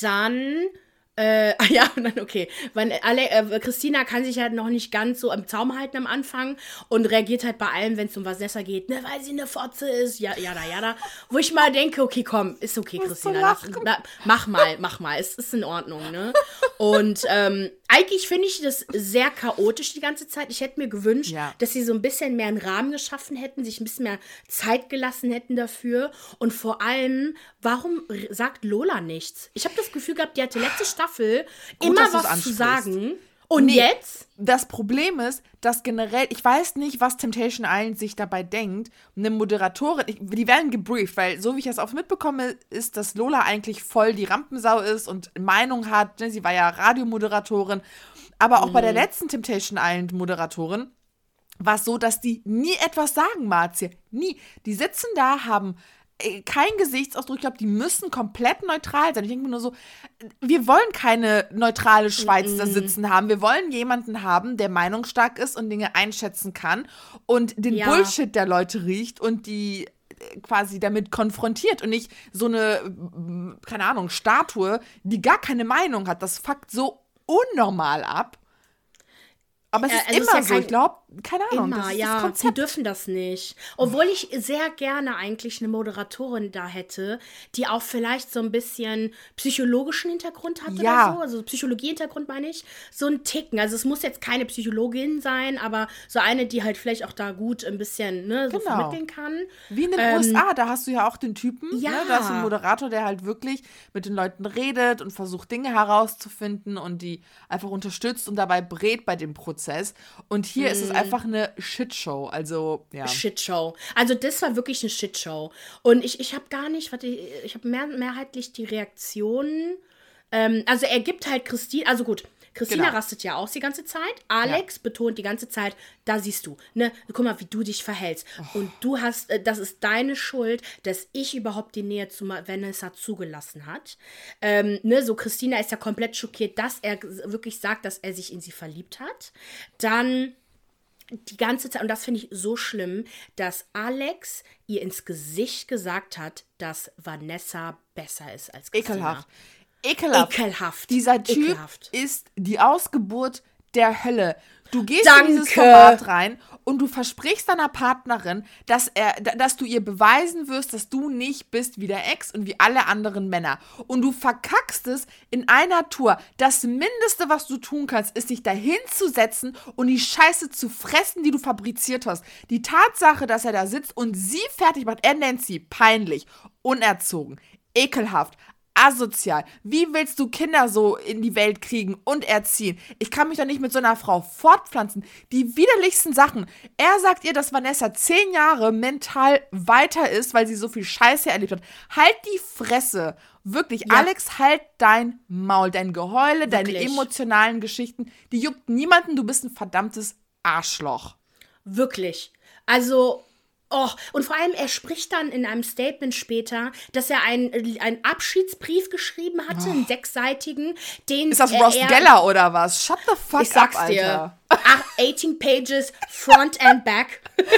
Speaker 2: Dann äh, <laughs> ja, und dann okay. Weil alle, äh, Christina kann sich halt noch nicht ganz so am Zaum halten am Anfang und reagiert halt bei allem, wenn es um Vanessa geht, ne, weil sie eine Fotze ist, ja, ja, ja, da. Wo ich mal denke, okay, komm, ist okay, Christina. Lass, mach mal, mach mal, es ist in Ordnung, ne? Und ähm, eigentlich finde ich das sehr chaotisch die ganze Zeit. Ich hätte mir gewünscht, ja. dass sie so ein bisschen mehr einen Rahmen geschaffen hätten, sich ein bisschen mehr Zeit gelassen hätten dafür. Und vor allem, warum sagt Lola nichts? Ich habe das Gefühl gehabt, die hatte letzte Staffel Gut, immer was zu sagen. Und nee, jetzt?
Speaker 1: Das Problem ist, dass generell, ich weiß nicht, was Temptation Island sich dabei denkt. Eine Moderatorin, ich, die werden gebrieft, weil so wie ich das auch mitbekomme, ist, dass Lola eigentlich voll die Rampensau ist und Meinung hat. Ne? Sie war ja Radiomoderatorin. Aber auch mhm. bei der mhm. letzten Temptation Island Moderatorin war es so, dass die nie etwas sagen, Marzie. Nie. Die sitzen da, haben kein Gesichtsausdruck. Ich glaube, die müssen komplett neutral sein. Ich denke mir nur so, wir wollen keine neutrale Schweiz da sitzen haben. Wir wollen jemanden haben, der meinungsstark ist und Dinge einschätzen kann und den ja. Bullshit der Leute riecht und die äh, quasi damit konfrontiert und nicht so eine, keine Ahnung, Statue, die gar keine Meinung hat. Das fuckt so unnormal ab. Aber es ist also immer ist ja so, ich glaube, keine Ahnung.
Speaker 2: Immer, ja, sie dürfen das nicht. Obwohl ich sehr gerne eigentlich eine Moderatorin da hätte, die auch vielleicht so ein bisschen psychologischen Hintergrund hat ja. oder so. Also Psychologie-Hintergrund meine ich. So ein Ticken. Also es muss jetzt keine Psychologin sein, aber so eine, die halt vielleicht auch da gut ein bisschen ne, so genau. vermitteln kann.
Speaker 1: Wie in den ähm, USA, da hast du ja auch den Typen. Ja. Ne? Da ist ein Moderator, der halt wirklich mit den Leuten redet und versucht, Dinge herauszufinden und die einfach unterstützt und dabei brät bei dem Prozess. Und hier mm. ist es mhm. Einfach eine Shitshow. Also, ja.
Speaker 2: Shitshow. Also, das war wirklich eine Shitshow. Und ich, ich habe gar nicht, warte, ich habe mehr, mehrheitlich die Reaktionen. Ähm, also, er gibt halt Christine, also gut. Christina genau. rastet ja aus die ganze Zeit. Alex ja. betont die ganze Zeit, da siehst du, ne, guck mal, wie du dich verhältst. Oh. Und du hast, äh, das ist deine Schuld, dass ich überhaupt die Nähe zu Vanessa zugelassen hat. Ähm, ne, so Christina ist ja komplett schockiert, dass er wirklich sagt, dass er sich in sie verliebt hat. Dann die ganze Zeit, und das finde ich so schlimm, dass Alex ihr ins Gesicht gesagt hat, dass Vanessa besser ist als Christina.
Speaker 1: Ekelhaft ekelhaft. Ekelhaft. Dieser Typ ekelhaft. ist die Ausgeburt der Hölle. Du gehst Danke. in dieses Format rein und du versprichst deiner Partnerin, dass, er, dass du ihr beweisen wirst, dass du nicht bist wie der Ex und wie alle anderen Männer. Und du verkackst es in einer Tour. Das Mindeste, was du tun kannst, ist dich dahin zu setzen und die Scheiße zu fressen, die du fabriziert hast. Die Tatsache, dass er da sitzt und sie fertig macht, er nennt sie peinlich, unerzogen, ekelhaft, asozial. Wie willst du Kinder so in die Welt kriegen und erziehen? Ich kann mich doch nicht mit so einer Frau fortpflanzen. Die widerlichsten Sachen. Er sagt ihr, dass Vanessa zehn Jahre mental weiter ist, weil sie so viel Scheiße erlebt hat. Halt die Fresse. Wirklich, ja. Alex, halt dein Maul. Dein Geheule, Wirklich. deine emotionalen Geschichten, die juckt niemanden. Du bist ein verdammtes Arschloch.
Speaker 2: Wirklich. Also, Oh, und vor allem, er spricht dann in einem Statement später, dass er einen, einen Abschiedsbrief geschrieben hatte, oh. einen sechsseitigen, den.
Speaker 1: Ist das Ross er, Geller oder was? Shut the fuck ich sag's up, Alter. Dir.
Speaker 2: 18 Pages, Front and Back. <laughs>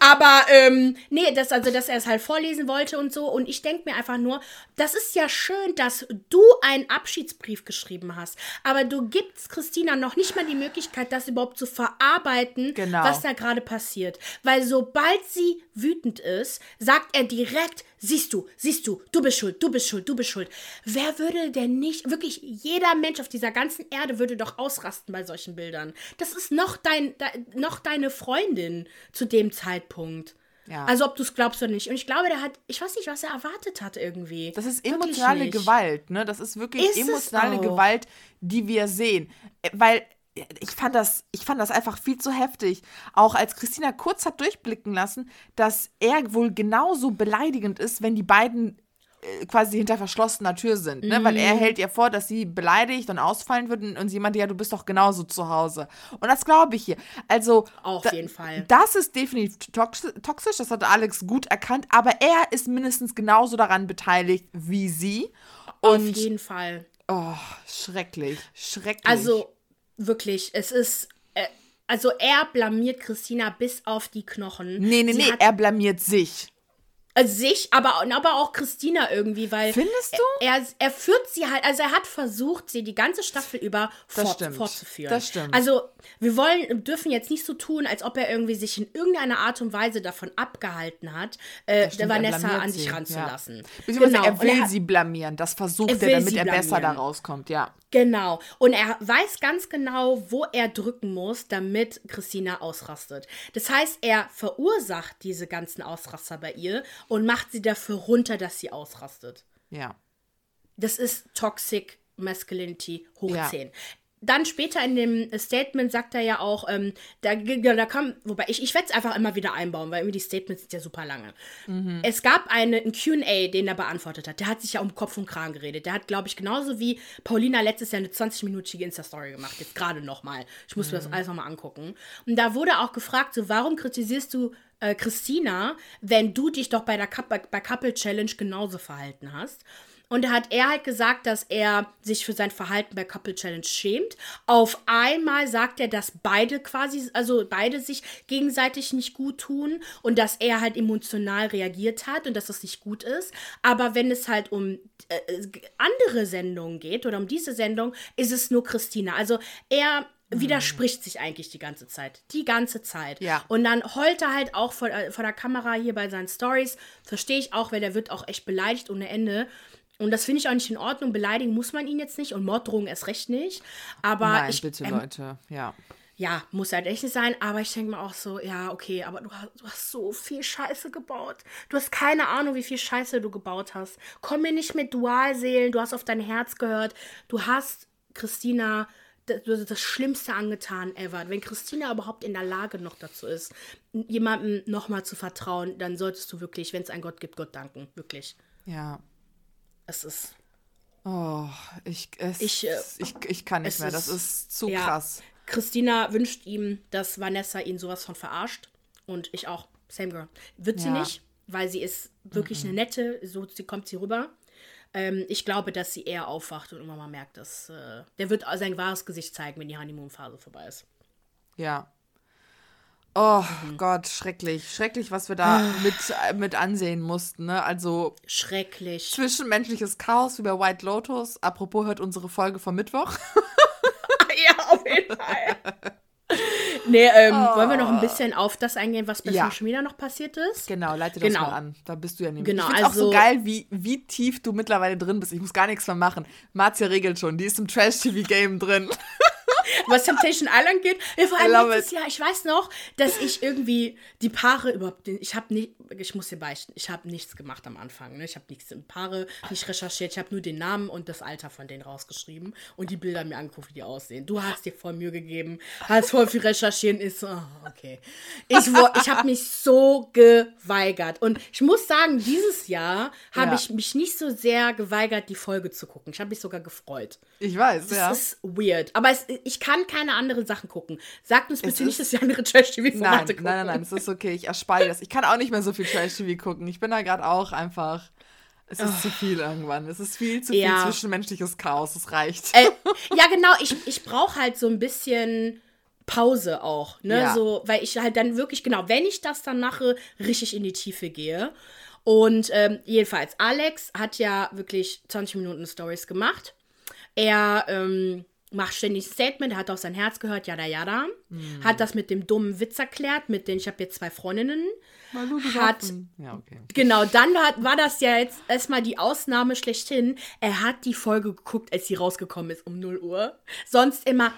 Speaker 2: Aber ähm, nee, das, also, dass er es halt vorlesen wollte und so. Und ich denke mir einfach nur, das ist ja schön, dass du einen Abschiedsbrief geschrieben hast. Aber du gibst Christina noch nicht mal die Möglichkeit, das überhaupt zu verarbeiten, genau. was da gerade passiert. Weil sobald sie wütend ist, sagt er direkt, siehst du, siehst du, du bist schuld, du bist schuld, du bist schuld. Wer würde denn nicht, wirklich jeder Mensch auf dieser ganzen Erde würde doch ausrasten bei solchen Bildern. Das ist noch, dein, de, noch deine Freundin zu dem Zeitpunkt. Ja. Also ob du es glaubst oder nicht. Und ich glaube, der hat, ich weiß nicht, was er erwartet hat irgendwie.
Speaker 1: Das ist emotionale Gewalt, ne? Das ist wirklich ist emotionale Gewalt, die wir sehen. Äh, weil ich fand das, ich fand das einfach viel zu heftig. Auch als Christina kurz hat durchblicken lassen, dass er wohl genauso beleidigend ist, wenn die beiden äh, quasi hinter verschlossener Tür sind, ne? Mhm. Weil er mhm. hält ihr vor, dass sie beleidigt und ausfallen würden und sie meinte, ja, du bist doch genauso zu Hause. Und das glaube ich hier. Also
Speaker 2: auf jeden Fall.
Speaker 1: Das ist definitiv toxisch, das hat Alex gut erkannt, aber er ist mindestens genauso daran beteiligt wie sie.
Speaker 2: Und auf jeden Fall.
Speaker 1: Oh, schrecklich, schrecklich.
Speaker 2: Also wirklich, es ist äh, also er blamiert Christina bis auf die Knochen.
Speaker 1: Nee, nee, sie nee, er blamiert sich.
Speaker 2: Äh, sich, aber, aber auch Christina irgendwie, weil.
Speaker 1: Findest du?
Speaker 2: Er, er, führt sie halt, also er hat versucht, sie die ganze Staffel über fort, fortzuführen.
Speaker 1: Das stimmt.
Speaker 2: Also, wir wollen, dürfen jetzt nicht so tun, als ob er irgendwie sich in irgendeiner Art und Weise davon abgehalten hat, äh, stimmt, Vanessa an sich ranzulassen. Ja.
Speaker 1: Genau. er will er, sie blamieren. Das versucht er, er damit er besser da rauskommt, ja.
Speaker 2: Genau. Und er weiß ganz genau, wo er drücken muss, damit Christina ausrastet. Das heißt, er verursacht diese ganzen Ausraster bei ihr und macht sie dafür runter, dass sie ausrastet.
Speaker 1: Ja.
Speaker 2: Das ist Toxic Masculinity hoch ja. 10. dann später in dem Statement sagt er ja auch, ähm, da, da kam, wobei ich, ich werde es einfach immer wieder einbauen, weil irgendwie die Statements sind ja super lange. Mhm. Es gab eine, einen QA, den er beantwortet hat. Der hat sich ja um Kopf und Kragen geredet. Der hat, glaube ich, genauso wie Paulina letztes Jahr eine 20-minütige Insta-Story gemacht. Jetzt gerade nochmal. Ich muss mhm. mir das mhm. alles nochmal angucken. Und da wurde auch gefragt, so, warum kritisierst du äh, Christina, wenn du dich doch bei der bei Couple Challenge genauso verhalten hast? Und da hat er halt gesagt, dass er sich für sein Verhalten bei Couple Challenge schämt. Auf einmal sagt er, dass beide quasi, also beide sich gegenseitig nicht gut tun und dass er halt emotional reagiert hat und dass das nicht gut ist. Aber wenn es halt um äh, andere Sendungen geht oder um diese Sendung, ist es nur Christina. Also er widerspricht sich eigentlich die ganze Zeit. Die ganze Zeit.
Speaker 1: Ja.
Speaker 2: Und dann heult er halt auch vor, äh, vor der Kamera hier bei seinen Stories. Verstehe ich auch, weil der wird auch echt beleidigt ohne Ende. Und das finde ich auch nicht in Ordnung. Beleidigen muss man ihn jetzt nicht und Morddrohungen erst recht nicht. Aber
Speaker 1: Nein,
Speaker 2: ich,
Speaker 1: bitte, ähm, Leute, ja.
Speaker 2: Ja, muss halt echt nicht sein, aber ich denke mir auch so, ja, okay, aber du hast, du hast so viel Scheiße gebaut. Du hast keine Ahnung, wie viel Scheiße du gebaut hast. Komm mir nicht mit Dualseelen, du hast auf dein Herz gehört. Du hast, Christina, das, das Schlimmste angetan ever. Wenn Christina überhaupt in der Lage noch dazu ist, jemandem nochmal zu vertrauen, dann solltest du wirklich, wenn es einen Gott gibt, Gott danken. Wirklich.
Speaker 1: Ja,
Speaker 2: es ist.
Speaker 1: Oh, ich, es, ich, äh, ich, ich kann nicht mehr. Das ist zu ja, krass.
Speaker 2: Christina wünscht ihm, dass Vanessa ihn sowas von verarscht. Und ich auch. Same girl. Wird sie ja. nicht, weil sie ist wirklich mhm. eine nette, so sie kommt sie rüber. Ähm, ich glaube, dass sie eher aufwacht und immer mal merkt, dass äh, der wird sein wahres Gesicht zeigen, wenn die Honeymoon-Phase vorbei ist.
Speaker 1: Ja, Oh mhm. Gott, schrecklich. Schrecklich, was wir da ah. mit, äh, mit ansehen mussten. Ne? Also.
Speaker 2: Schrecklich.
Speaker 1: Zwischenmenschliches Chaos wie bei White Lotus. Apropos, hört unsere Folge vom Mittwoch. <laughs>
Speaker 2: ja, auf jeden Fall. Nee, ähm, oh. wollen wir noch ein bisschen auf das eingehen, was bei ja. Social Media noch passiert ist?
Speaker 1: Genau, leite das genau. mal an. Da bist du ja nämlich. Genau, ich finde also, auch so geil, wie, wie tief du mittlerweile drin bist. Ich muss gar nichts mehr machen. Marzia regelt schon, die ist im Trash-TV-Game drin. <laughs>
Speaker 2: was Temptation Island geht. Ja, vor allem letztes. Jahr, ich weiß noch, dass ich irgendwie die Paare überhaupt, ich habe nicht, ich muss dir beichten, ich habe nichts gemacht am Anfang. Ne? Ich habe nichts in Paare nicht recherchiert, ich habe nur den Namen und das Alter von denen rausgeschrieben und die Bilder mir angeguckt, wie die aussehen. Du hast dir voll Mühe gegeben, hast voll viel recherchieren, ist so, oh, okay. Ich, ich habe mich so geweigert und ich muss sagen, dieses Jahr habe ja. ich mich nicht so sehr geweigert, die Folge zu gucken. Ich habe mich sogar gefreut.
Speaker 1: Ich weiß, das ja.
Speaker 2: Das ist weird. Aber es, ich kann keine anderen Sachen gucken. Sagt uns bitte nicht, dass ihr andere Trash-TV-Formate
Speaker 1: gucken. Nein, nein, nein, es ist okay. Ich erspare das. Ich kann auch nicht mehr so viel Trash-TV gucken. Ich bin da gerade auch einfach. Es ist oh. zu viel irgendwann. Es ist viel zu ja. viel zwischenmenschliches Chaos. Es reicht.
Speaker 2: Äh, <laughs> ja, genau. Ich, ich brauche halt so ein bisschen Pause auch. Ne? Ja. So, weil ich halt dann wirklich, genau, wenn ich das dann mache, richtig in die Tiefe gehe. Und ähm, jedenfalls, Alex hat ja wirklich 20 Minuten Stories gemacht. Er ähm, macht ständig Statement, er hat auf sein Herz gehört, jada jada. Mhm. Hat das mit dem dummen Witz erklärt, mit den, ich habe jetzt zwei Freundinnen. Hat, ja, okay. Genau, dann war, war das ja jetzt erstmal die Ausnahme schlechthin. Er hat die Folge geguckt, als sie rausgekommen ist um 0 Uhr. Sonst immer,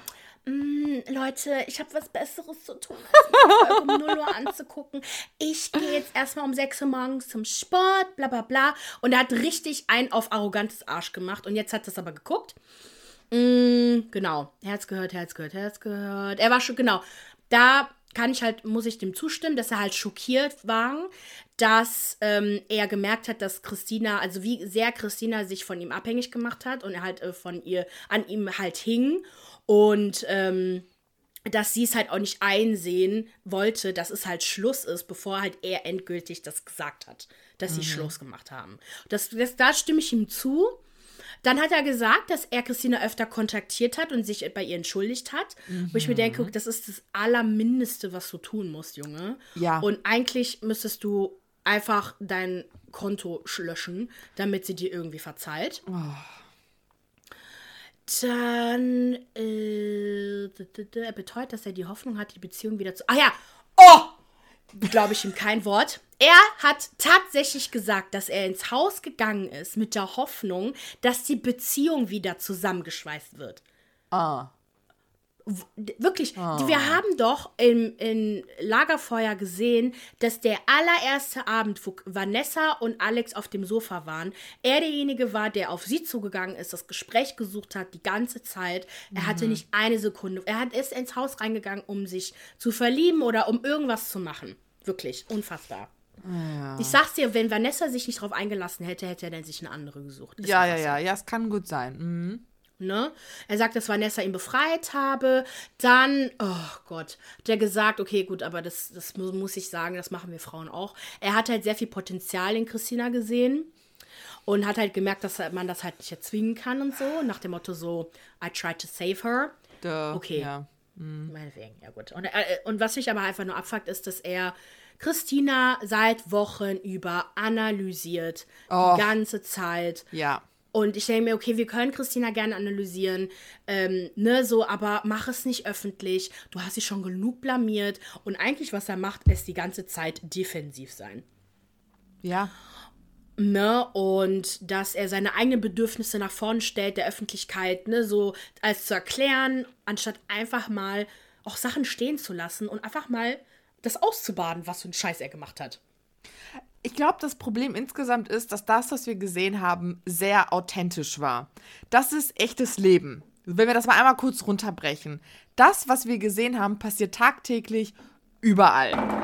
Speaker 2: Mm, Leute, ich habe was Besseres zu tun, als die Folge um 0 Uhr anzugucken. Ich gehe jetzt erstmal um 6 Uhr morgens zum Sport, bla bla bla. Und er hat richtig ein auf arrogantes Arsch gemacht. Und jetzt hat das aber geguckt. Mm, genau. Herz gehört, Herz gehört, Herz gehört. Er war schon, genau. Da kann ich halt, muss ich dem zustimmen, dass er halt schockiert war, dass ähm, er gemerkt hat, dass Christina, also wie sehr Christina sich von ihm abhängig gemacht hat und er halt äh, von ihr, an ihm halt hing. Und ähm, dass sie es halt auch nicht einsehen wollte, dass es halt Schluss ist, bevor halt er endgültig das gesagt hat, dass mhm. sie Schluss gemacht haben. Das, das, da stimme ich ihm zu. Dann hat er gesagt, dass er Christina öfter kontaktiert hat und sich bei ihr entschuldigt hat. Mhm. Wo ich mir denke, das ist das Allermindeste, was du tun musst, Junge.
Speaker 1: Ja.
Speaker 2: Und eigentlich müsstest du einfach dein Konto löschen, damit sie dir irgendwie verzeiht. Oh. Dann, äh, er beteuert, dass er die Hoffnung hat, die Beziehung wieder zu. Ah ja! Oh! Glaube ich ihm kein Wort. Er hat tatsächlich gesagt, dass er ins Haus gegangen ist mit der Hoffnung, dass die Beziehung wieder zusammengeschweißt wird.
Speaker 1: Ah.
Speaker 2: Wirklich, oh. wir haben doch im, im Lagerfeuer gesehen, dass der allererste Abend, wo Vanessa und Alex auf dem Sofa waren, er derjenige war, der auf sie zugegangen ist, das Gespräch gesucht hat, die ganze Zeit. Er mhm. hatte nicht eine Sekunde. Er hat, ist ins Haus reingegangen, um sich zu verlieben oder um irgendwas zu machen. Wirklich, unfassbar. Ja. Ich sag's dir, wenn Vanessa sich nicht drauf eingelassen hätte, hätte er dann sich eine andere gesucht.
Speaker 1: Ist ja, ja, ja, ja, es kann gut sein. Mhm.
Speaker 2: Ne? Er sagt, dass Vanessa ihn befreit habe. Dann, oh Gott, hat er gesagt, okay, gut, aber das, das muss ich sagen, das machen wir Frauen auch. Er hat halt sehr viel Potenzial in Christina gesehen und hat halt gemerkt, dass man das halt nicht erzwingen kann und so. Nach dem Motto so, I tried to save her. Duh, okay. Ja. Mhm. Meinetwegen, ja gut. Und, äh, und was mich aber einfach nur abfuckt, ist, dass er Christina seit Wochen über analysiert. Oh. Die ganze Zeit.
Speaker 1: Ja.
Speaker 2: Und ich denke mir, okay, wir können Christina gerne analysieren, ähm, ne, so, aber mach es nicht öffentlich. Du hast dich schon genug blamiert. Und eigentlich, was er macht, ist die ganze Zeit defensiv sein.
Speaker 1: Ja.
Speaker 2: Ne, und dass er seine eigenen Bedürfnisse nach vorne stellt, der Öffentlichkeit, ne, so als zu erklären, anstatt einfach mal auch Sachen stehen zu lassen und einfach mal das auszubaden, was für einen Scheiß er gemacht hat.
Speaker 1: Ich glaube, das Problem insgesamt ist, dass das, was wir gesehen haben, sehr authentisch war. Das ist echtes Leben. Wenn wir das mal einmal kurz runterbrechen. Das, was wir gesehen haben, passiert tagtäglich überall.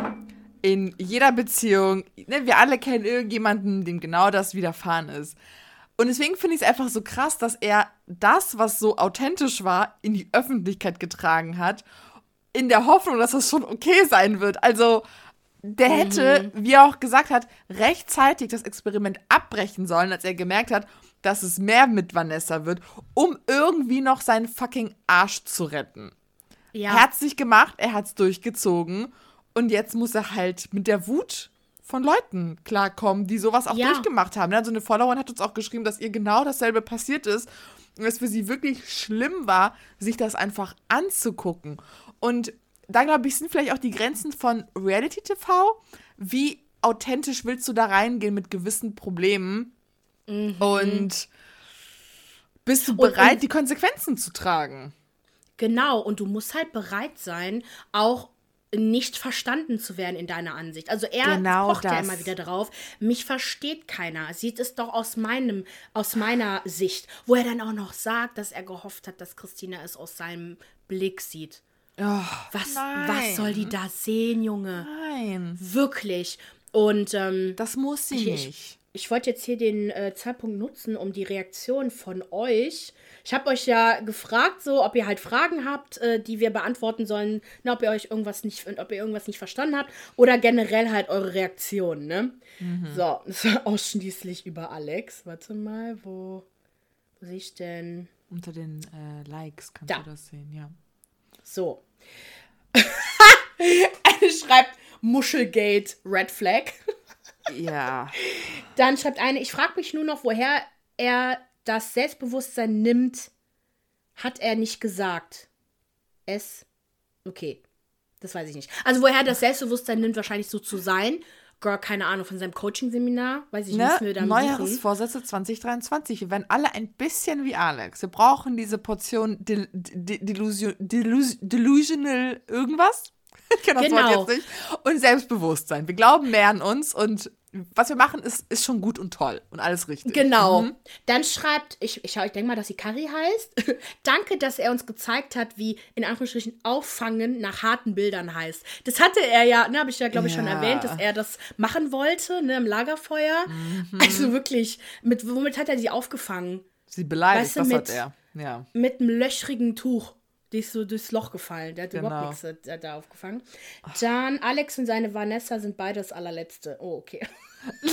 Speaker 1: In jeder Beziehung. Ne, wir alle kennen irgendjemanden, dem genau das widerfahren ist. Und deswegen finde ich es einfach so krass, dass er das, was so authentisch war, in die Öffentlichkeit getragen hat. In der Hoffnung, dass das schon okay sein wird. Also, der hätte, mhm. wie er auch gesagt hat, rechtzeitig das Experiment abbrechen sollen, als er gemerkt hat, dass es mehr mit Vanessa wird, um irgendwie noch seinen fucking Arsch zu retten. Ja. Er hat es nicht gemacht, er hat es durchgezogen und jetzt muss er halt mit der Wut von Leuten klarkommen, die sowas auch ja. durchgemacht haben. Also eine Followerin hat uns auch geschrieben, dass ihr genau dasselbe passiert ist und es für sie wirklich schlimm war, sich das einfach anzugucken. Und da glaube ich, sind vielleicht auch die Grenzen von Reality TV. Wie authentisch willst du da reingehen mit gewissen Problemen? Mhm. Und bist du bereit, und, und, die Konsequenzen zu tragen?
Speaker 2: Genau, und du musst halt bereit sein, auch nicht verstanden zu werden in deiner Ansicht. Also er genau pocht das. ja immer wieder drauf, mich versteht keiner. Sieht es doch aus meinem, aus meiner Sicht, wo er dann auch noch sagt, dass er gehofft hat, dass Christina es aus seinem Blick sieht. Oh, was, was soll die da sehen, Junge?
Speaker 1: Nein.
Speaker 2: Wirklich. Und ähm,
Speaker 1: das muss sie ich, nicht.
Speaker 2: Ich, wollte jetzt hier den äh, Zeitpunkt nutzen, um die Reaktion von euch. Ich habe euch ja gefragt, so, ob ihr halt Fragen habt, äh, die wir beantworten sollen, na, ob ihr euch irgendwas nicht, ob ihr irgendwas nicht verstanden habt oder generell halt eure Reaktion, ne? Mhm. So, <laughs> das war ausschließlich über Alex. Warte mal, wo, wo sehe ich denn?
Speaker 1: Unter den äh, Likes kannst da. du das sehen, ja.
Speaker 2: So. <laughs> eine schreibt Muschelgate Red Flag. <laughs>
Speaker 1: ja.
Speaker 2: Dann schreibt eine, ich frage mich nur noch, woher er das Selbstbewusstsein nimmt, hat er nicht gesagt. Es. Okay. Das weiß ich nicht. Also, woher das Selbstbewusstsein nimmt, wahrscheinlich so zu sein. Girl, keine Ahnung, von seinem Coaching-Seminar. Weiß ich ne?
Speaker 1: nicht, Neujahrsvorsätze 2023. Wir werden alle ein bisschen wie Alex. Wir brauchen diese Portion Del Delusion Delus Delusional irgendwas. <laughs> Ich kenne das genau. Wort jetzt nicht. Und Selbstbewusstsein. Wir glauben mehr an uns und was wir machen, ist, ist schon gut und toll und alles richtig.
Speaker 2: Genau. Mhm. Dann schreibt, ich, ich, ich denke mal, dass sie Kari heißt. <laughs> Danke, dass er uns gezeigt hat, wie in Anführungsstrichen Auffangen nach harten Bildern heißt. Das hatte er ja, ne, habe ich ja, glaube ich, ja. schon erwähnt, dass er das machen wollte, ne, im Lagerfeuer. Mhm. Also wirklich, mit, womit hat er sie aufgefangen?
Speaker 1: Sie beleidigt, weißt du, das mit, hat er. Ja.
Speaker 2: Mit einem löchrigen Tuch. Die ist so durchs Loch gefallen. Der hat genau. überhaupt nichts da, da aufgefangen. Dann Alex und seine Vanessa sind beide das allerletzte. Oh, okay. <laughs>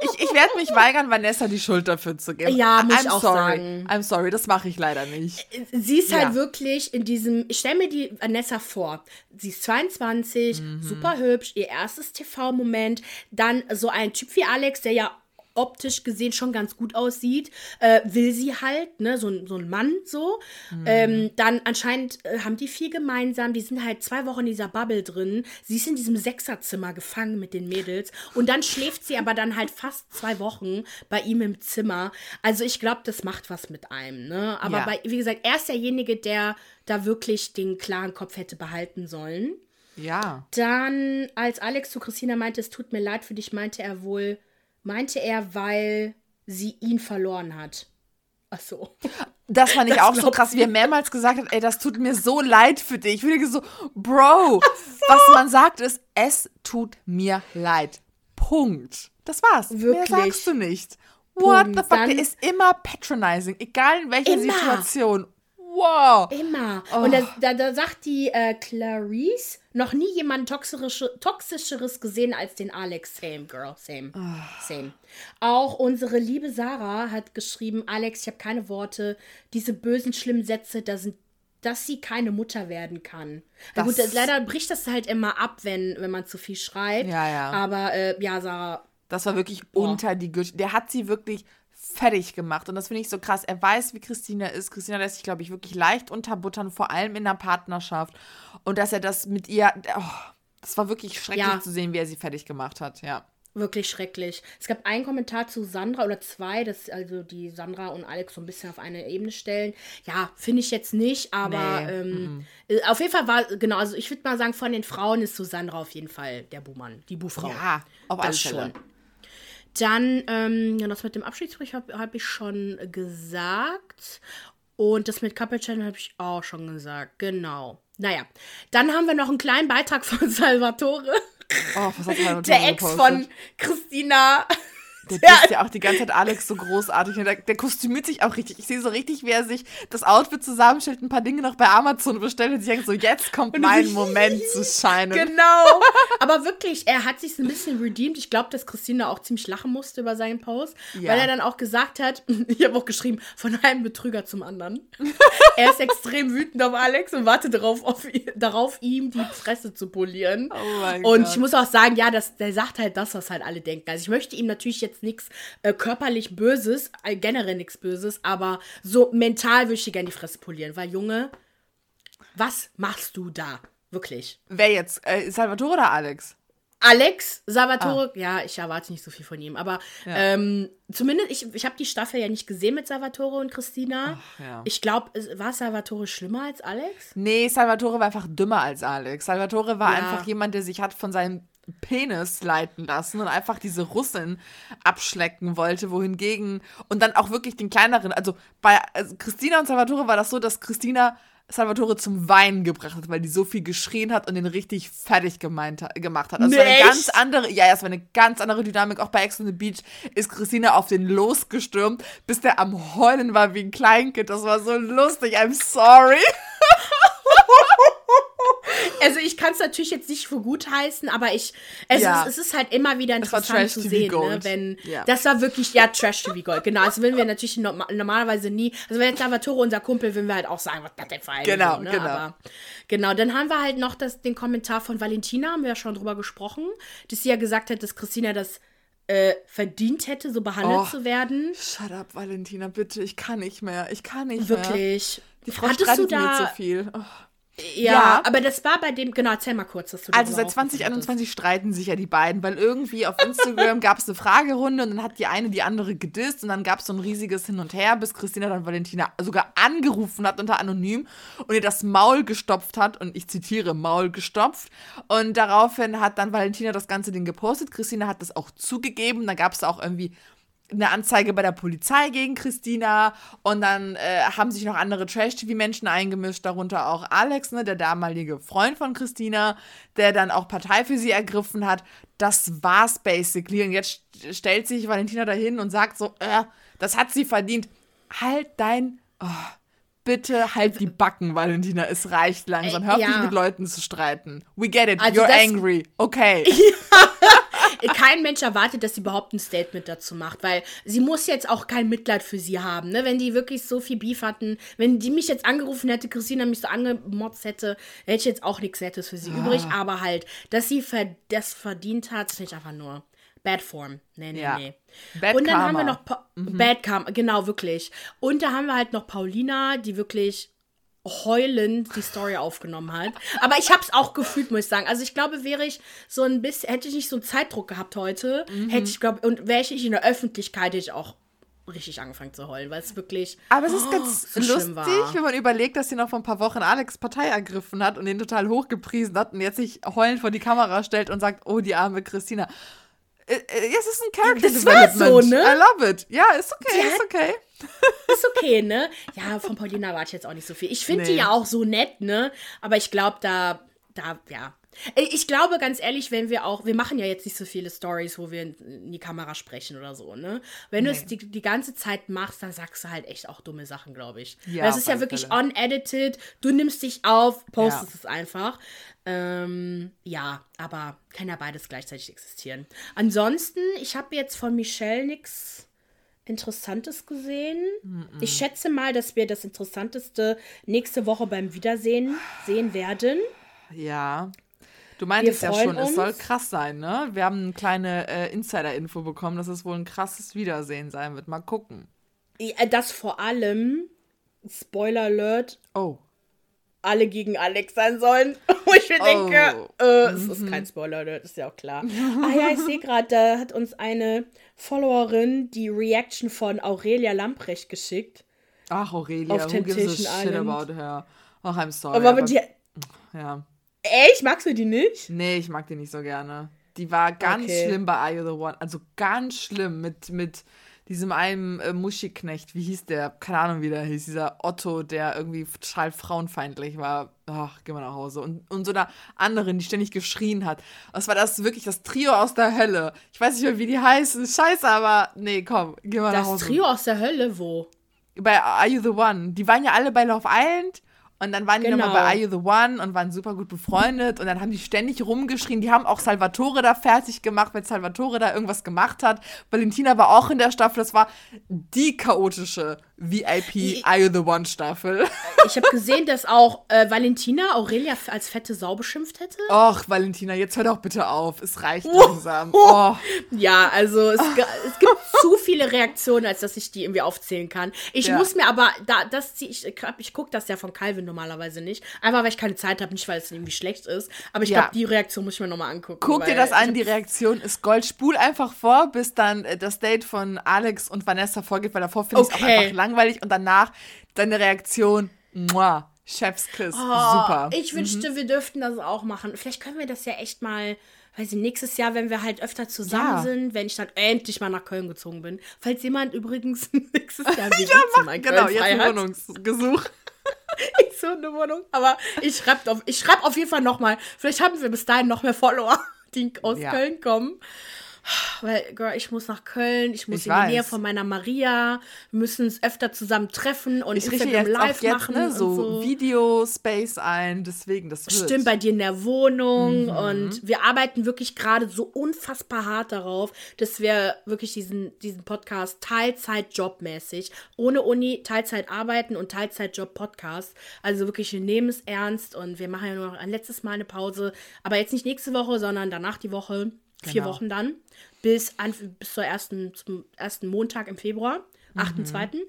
Speaker 1: Ich, ich werde mich weigern, Vanessa die Schuld dafür zu geben.
Speaker 2: Ja, muss ich auch
Speaker 1: sorry.
Speaker 2: sagen.
Speaker 1: I'm sorry, das mache ich leider nicht.
Speaker 2: Sie ist halt ja. halt wirklich in diesem, ich stelle mir die Vanessa vor. Sie ist 22, mhm. super hübsch, ihr erstes TV-Moment. Dann so ein Typ wie Alex, der ja optisch gesehen schon ganz gut aussieht, äh, will sie halt, ne, so, so ein Mann so. Mhm. Ähm, dann anscheinend äh, haben die viel gemeinsam, die sind halt zwei Wochen in dieser Bubble drin. Sie ist in diesem Sechserzimmer gefangen mit den Mädels und dann schläft sie aber dann halt fast zwei Wochen bei ihm im Zimmer. Also ich glaube, das macht was mit einem, ne? Aber ja. bei, wie gesagt, er ist derjenige, der da wirklich den klaren Kopf hätte behalten sollen.
Speaker 1: Ja.
Speaker 2: Dann, als Alex zu Christina meinte, es tut mir leid für dich, meinte er wohl, meinte er, weil sie ihn verloren hat. Ach so.
Speaker 1: Das fand ich das auch so krass, wie er mehrmals gesagt hat, ey, das tut mir so leid für dich. Ich würde so, Bro, so. was man sagt ist, es tut mir leid. Punkt. Das war's. Wirklich? Mehr sagst du nicht. What Punkt. the fuck? Dann der ist immer patronizing, egal in welcher immer. Situation. Wow.
Speaker 2: Immer. Oh. Und da, da, da, sagt die äh, Clarice, noch nie jemand toxischeres gesehen als den Alex. Same, girl, same. Oh. Same. Auch unsere liebe Sarah hat geschrieben, Alex, ich habe keine Worte. Diese bösen, schlimmen Sätze, da sind dass sie keine Mutter werden kann. Das gut, leider bricht das halt immer ab, wenn, wenn man zu viel schreibt.
Speaker 1: Ja, ja.
Speaker 2: Aber äh, ja, Sarah.
Speaker 1: Das war wirklich boah. unter die Güte. Der hat sie wirklich fertig gemacht. Und das finde ich so krass. Er weiß, wie Christina ist. Christina lässt sich, glaube ich, wirklich leicht unterbuttern, vor allem in der Partnerschaft. Und dass er das mit ihr. Oh, das war wirklich schrecklich ja. zu sehen, wie er sie fertig gemacht hat, ja.
Speaker 2: Wirklich schrecklich. Es gab einen Kommentar zu Sandra oder zwei, dass also die Sandra und Alex so ein bisschen auf eine Ebene stellen. Ja, finde ich jetzt nicht, aber nee. ähm, mhm. auf jeden Fall war, genau, also ich würde mal sagen, von den Frauen ist so Sandra auf jeden Fall der Buhmann, die Buhfrau.
Speaker 1: Ja, auf alle Fälle.
Speaker 2: Dann, ähm, ja, das mit dem Abschiedsbrief habe hab ich schon gesagt. Und das mit Couple Channel habe ich auch schon gesagt. Genau. Naja, dann haben wir noch einen kleinen Beitrag von <laughs> Salvatore.
Speaker 1: Oh, was hat Salvatore
Speaker 2: Der Ex gepostet? von Christina
Speaker 1: der ist ja auch die ganze Zeit Alex so großartig. Der, der kostümiert sich auch richtig. Ich sehe so richtig, wie er sich das Outfit zusammenstellt, ein paar Dinge noch bei Amazon bestellt und sich denkt so, jetzt kommt mein Moment zu scheinen.
Speaker 2: Genau. <laughs> Aber wirklich, er hat sich ein bisschen redeemed. Ich glaube, dass Christina auch ziemlich lachen musste über seinen Post, ja. weil er dann auch gesagt hat, <laughs> ich habe auch geschrieben, von einem Betrüger zum anderen. <laughs> er ist extrem wütend auf Alex und wartet darauf, auf, darauf ihm die Fresse zu polieren.
Speaker 1: Oh mein
Speaker 2: und
Speaker 1: Gott.
Speaker 2: ich muss auch sagen, ja, das, der sagt halt das, was halt alle denken. Also ich möchte ihm natürlich jetzt jetzt nichts äh, körperlich Böses, äh, generell nichts Böses, aber so mental würde ich dir gerne die Fresse polieren, weil Junge, was machst du da? Wirklich.
Speaker 1: Wer jetzt? Äh, Salvatore oder Alex?
Speaker 2: Alex, Salvatore, ah. ja, ich erwarte nicht so viel von ihm, aber ja. ähm, zumindest, ich, ich habe die Staffel ja nicht gesehen mit Salvatore und Christina. Ach, ja. Ich glaube, war Salvatore schlimmer als Alex?
Speaker 1: Nee, Salvatore war einfach dümmer als Alex. Salvatore war ja. einfach jemand, der sich hat von seinem Penis leiten lassen und einfach diese Russin abschlecken wollte, wohingegen und dann auch wirklich den kleineren, also bei also Christina und Salvatore war das so, dass Christina Salvatore zum Weinen gebracht hat, weil die so viel geschrien hat und den richtig fertig gemeint, gemacht hat. Also war eine ganz andere, ja, es war eine ganz andere Dynamik. Auch bei Ex on the Beach ist Christina auf den losgestürmt, bis der am Heulen war wie ein Kleinkind. Das war so lustig. I'm sorry. <laughs>
Speaker 2: also ich kann es natürlich jetzt nicht für gut heißen, aber ich, es, ja. ist, es ist halt immer wieder interessant zu sehen, ne, wenn, ja. das war wirklich, ja, Trash TV Gold, genau, das würden wir natürlich no normalerweise nie, also wenn jetzt Salvatore unser Kumpel, würden wir halt auch sagen, was das denn für ein
Speaker 1: Genau, so, ne? genau.
Speaker 2: Aber, genau, dann haben wir halt noch das, den Kommentar von Valentina, haben wir ja schon drüber gesprochen, dass sie ja gesagt hat, dass Christina das äh, verdient hätte, so behandelt oh, zu werden.
Speaker 1: Shut up, Valentina, bitte. Ich kann nicht mehr. Ich kann nicht
Speaker 2: Wirklich.
Speaker 1: mehr.
Speaker 2: Wirklich.
Speaker 1: Die Frau Hattest streitet mir zu viel. Oh.
Speaker 2: Ja, ja, aber das war bei dem, genau, erzähl mal kurz, dass
Speaker 1: du Also seit 2021 streiten sich ja die beiden, weil irgendwie auf Instagram <laughs> gab es eine Fragerunde und dann hat die eine die andere gedisst und dann gab es so ein riesiges Hin und Her, bis Christina dann Valentina sogar angerufen hat unter Anonym und ihr das Maul gestopft hat und ich zitiere, Maul gestopft. Und daraufhin hat dann Valentina das ganze Ding gepostet, Christina hat das auch zugegeben, dann gab es auch irgendwie eine Anzeige bei der Polizei gegen Christina und dann äh, haben sich noch andere Trash-TV-Menschen eingemischt, darunter auch Alex, ne, der damalige Freund von Christina, der dann auch Partei für sie ergriffen hat. Das war's basically. Und jetzt stellt sich Valentina dahin und sagt so, äh, das hat sie verdient. Halt dein, oh, bitte halt die Backen, Valentina. Es reicht langsam. Hör auf, ja. dich mit Leuten zu streiten. We get it. Also You're angry. Okay.
Speaker 2: Ja. <laughs> <laughs> Kein Mensch erwartet, dass sie überhaupt ein Statement dazu macht, weil sie muss jetzt auch kein Mitleid für sie haben. Ne? Wenn die wirklich so viel Beef hatten, wenn die mich jetzt angerufen hätte, Christina mich so angemotzt hätte, hätte ich jetzt auch nichts Nettes für sie ah. übrig. Aber halt, dass sie das verdient hat, finde ich einfach nur Bad Form. Nee, nee, ja. nee. Bad und dann Karma. haben wir noch pa mhm. Bad Karma, genau, wirklich. Und da haben wir halt noch Paulina, die wirklich heulend die Story aufgenommen hat. Aber ich habe es auch gefühlt, muss ich sagen. Also ich glaube, wäre ich so ein bisschen, hätte ich nicht so einen Zeitdruck gehabt heute, mhm. hätte ich glaube und wäre ich in der Öffentlichkeit, hätte ich auch richtig angefangen zu heulen, weil es wirklich.
Speaker 1: Aber es ist oh, ganz so lustig, wenn man überlegt, dass sie noch vor ein paar Wochen Alex Partei ergriffen hat und ihn total hochgepriesen hat und jetzt sich heulend vor die Kamera stellt und sagt, oh, die arme Christina. Äh, äh, es ist ein Character das Development. War so, ne? I love it. Ja, ist okay, ist <laughs> okay.
Speaker 2: ist okay, ne? Ja, von Paulina warte ich jetzt auch nicht so viel. Ich finde nee. die ja auch so nett, ne? Aber ich glaube, da, da, ja, ich glaube ganz ehrlich, wenn wir auch, wir machen ja jetzt nicht so viele Stories, wo wir in die Kamera sprechen oder so, ne? Wenn nee. du es die, die ganze Zeit machst, dann sagst du halt echt auch dumme Sachen, glaube ich. Ja, das ist ja wirklich unedited. Du nimmst dich auf, postest ja. es einfach. Ähm, ja, aber kann ja beides gleichzeitig existieren. Ansonsten, ich habe jetzt von Michelle nichts Interessantes gesehen. Mm -mm. Ich schätze mal, dass wir das Interessanteste nächste Woche beim Wiedersehen sehen werden.
Speaker 1: Ja. Du meintest ja schon, uns. es soll krass sein, ne? Wir haben eine kleine äh, Insider-Info bekommen, dass es wohl ein krasses Wiedersehen sein wird. Mal gucken.
Speaker 2: Ja, das vor allem, Spoiler Alert,
Speaker 1: oh.
Speaker 2: alle gegen Alex sein sollen. <laughs> Wo ich mir oh. denke, äh, es ist mhm. kein Spoiler Alert, ist ja auch klar. ah ja, ich sehe gerade, da hat uns eine Followerin die Reaction von Aurelia Lamprecht geschickt.
Speaker 1: Ach, Aurelia, auf who gives a shit about her? Ach, I'm sorry. Aber, aber die, ja.
Speaker 2: Echt? Magst du die nicht?
Speaker 1: Nee, ich mag die nicht so gerne. Die war ganz okay. schlimm bei Are You the One. Also ganz schlimm mit, mit diesem einen äh, Muschiknecht. Wie hieß der? Keine Ahnung, wie der hieß. Dieser Otto, der irgendwie total frauenfeindlich war. Ach, geh mal nach Hause. Und, und so einer anderen, die ständig geschrien hat. Das war das wirklich das Trio aus der Hölle. Ich weiß nicht mehr, wie die heißen. Scheiße, aber nee, komm, geh mal das nach Hause.
Speaker 2: Das Trio aus der Hölle, wo?
Speaker 1: Bei Are You the One. Die waren ja alle bei Love Island und dann waren die genau. nochmal bei Are You the One und waren super gut befreundet. Und dann haben die ständig rumgeschrien. Die haben auch Salvatore da fertig gemacht, weil Salvatore da irgendwas gemacht hat. Valentina war auch in der Staffel. Das war die chaotische VIP ich, Are You the One Staffel. <laughs>
Speaker 2: Ich habe gesehen, dass auch äh, Valentina Aurelia als fette Sau beschimpft hätte.
Speaker 1: Och, Valentina, jetzt hör doch bitte auf. Es reicht oh, langsam. Oh.
Speaker 2: Ja, also es, es, gibt <laughs> zu viele Reaktionen, als dass ich die irgendwie aufzählen kann. Ich ja. muss mir aber, da, das ich, ich gucke das ja von Calvin normalerweise nicht. Einfach weil ich keine Zeit habe, nicht weil es irgendwie schlecht ist. Aber ich ja. glaube, die Reaktion muss ich mir nochmal angucken.
Speaker 1: Guck dir das an, die Reaktion ist Gold. Spul einfach vor, bis dann äh, das Date von Alex und Vanessa vorgeht, weil davor finde ich es okay. auch einfach lang langweilig und danach deine Reaktion, muah, Chefskiss, oh, super.
Speaker 2: Ich mhm. wünschte, mhm. wir dürften das auch machen. Vielleicht können wir das ja echt mal, weiß ich, nächstes Jahr, wenn wir halt öfter zusammen ja. sind, wenn ich dann endlich mal nach Köln gezogen bin. Falls jemand übrigens <laughs> nächstes <laughs> Jahr wieder ja, mach, in genau, jetzt ein
Speaker 1: Wohnungsgesuch. <laughs>
Speaker 2: ich so eine Wohnung. Aber ich schreibe auf, schreib auf jeden Fall nochmal. Vielleicht haben wir bis dahin noch mehr Follower, die aus ja. Köln kommen. Weil, Girl, ich muss nach Köln, ich muss ich in weiß. die Nähe von meiner Maria, wir müssen uns öfter zusammen treffen und
Speaker 1: ich Instagram jetzt live jetzt, machen. Ne, so, so. Video-Space ein, deswegen, das wird.
Speaker 2: Stimmt, bei dir in der Wohnung mhm. und wir arbeiten wirklich gerade so unfassbar hart darauf, dass wir wirklich diesen, diesen Podcast Teilzeit-Jobmäßig, ohne Uni, Teilzeit arbeiten und Teilzeit-Job-Podcast. Also wirklich, wir nehmen es ernst und wir machen ja nur noch ein letztes Mal eine Pause, aber jetzt nicht nächste Woche, sondern danach die Woche. Vier genau. Wochen dann. Bis, an, bis zur ersten, zum ersten Montag im Februar, mhm. 8.2.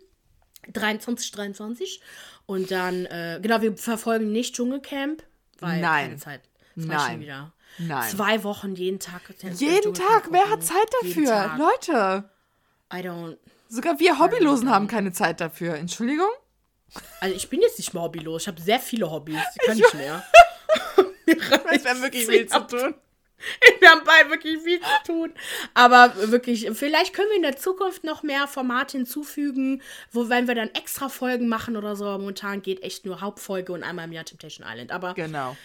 Speaker 2: 23, 23. Und dann, äh, genau, wir verfolgen nicht Dschungelcamp, weil Nein. keine Zeit. Das Nein. wieder. Nein. Zwei Wochen jeden Tag.
Speaker 1: Jeden Tag? Wer hat Zeit dafür? Leute.
Speaker 2: I don't.
Speaker 1: Sogar wir Hobbylosen haben keine Zeit dafür. Entschuldigung?
Speaker 2: Also ich bin jetzt nicht mehr hobbylos. Ich habe sehr viele Hobbys. Die kann ich, ich mehr. <laughs>
Speaker 1: ich habe wirklich viel zu tun.
Speaker 2: Wir haben beide wirklich viel zu tun. Aber wirklich, vielleicht können wir in der Zukunft noch mehr Formate hinzufügen, wo wenn wir dann extra Folgen machen oder so. Momentan geht echt nur Hauptfolge und einmal im Jahr Temptation Island. Aber
Speaker 1: genau.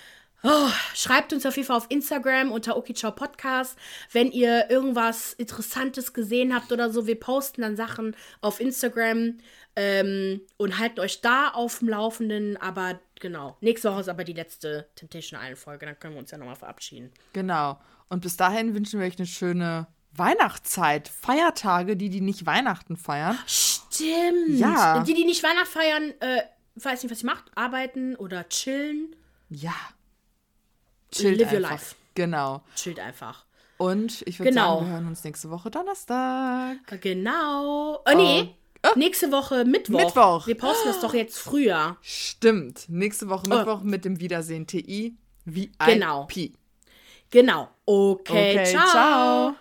Speaker 2: Oh, schreibt uns auf jeden Fall auf Instagram unter Okichau Podcast, wenn ihr irgendwas Interessantes gesehen habt oder so. Wir posten dann Sachen auf Instagram ähm, und halten euch da auf dem Laufenden. Aber genau, nächste Woche ist aber die letzte Temptation Island Folge. Dann können wir uns ja nochmal verabschieden.
Speaker 1: Genau. Und bis dahin wünschen wir euch eine schöne Weihnachtszeit, Feiertage, die, die nicht Weihnachten feiern.
Speaker 2: Stimmt. Ja. Die, die nicht Weihnachten feiern, äh, weiß nicht, was sie macht, arbeiten oder chillen.
Speaker 1: Ja.
Speaker 2: Chillt Live einfach. your life.
Speaker 1: Genau.
Speaker 2: Chillt einfach.
Speaker 1: Und ich würde genau. sagen, wir hören uns nächste Woche Donnerstag.
Speaker 2: Genau. Oh, nee. Oh. <laughs> Nächste Woche Mittwoch. Mittwoch. Wir posten das doch jetzt früher.
Speaker 1: Stimmt. Nächste Woche oh. Mittwoch oh. mit dem Wiedersehen TI VIP.
Speaker 2: Genau. Genau. Okay, okay ciao. ciao.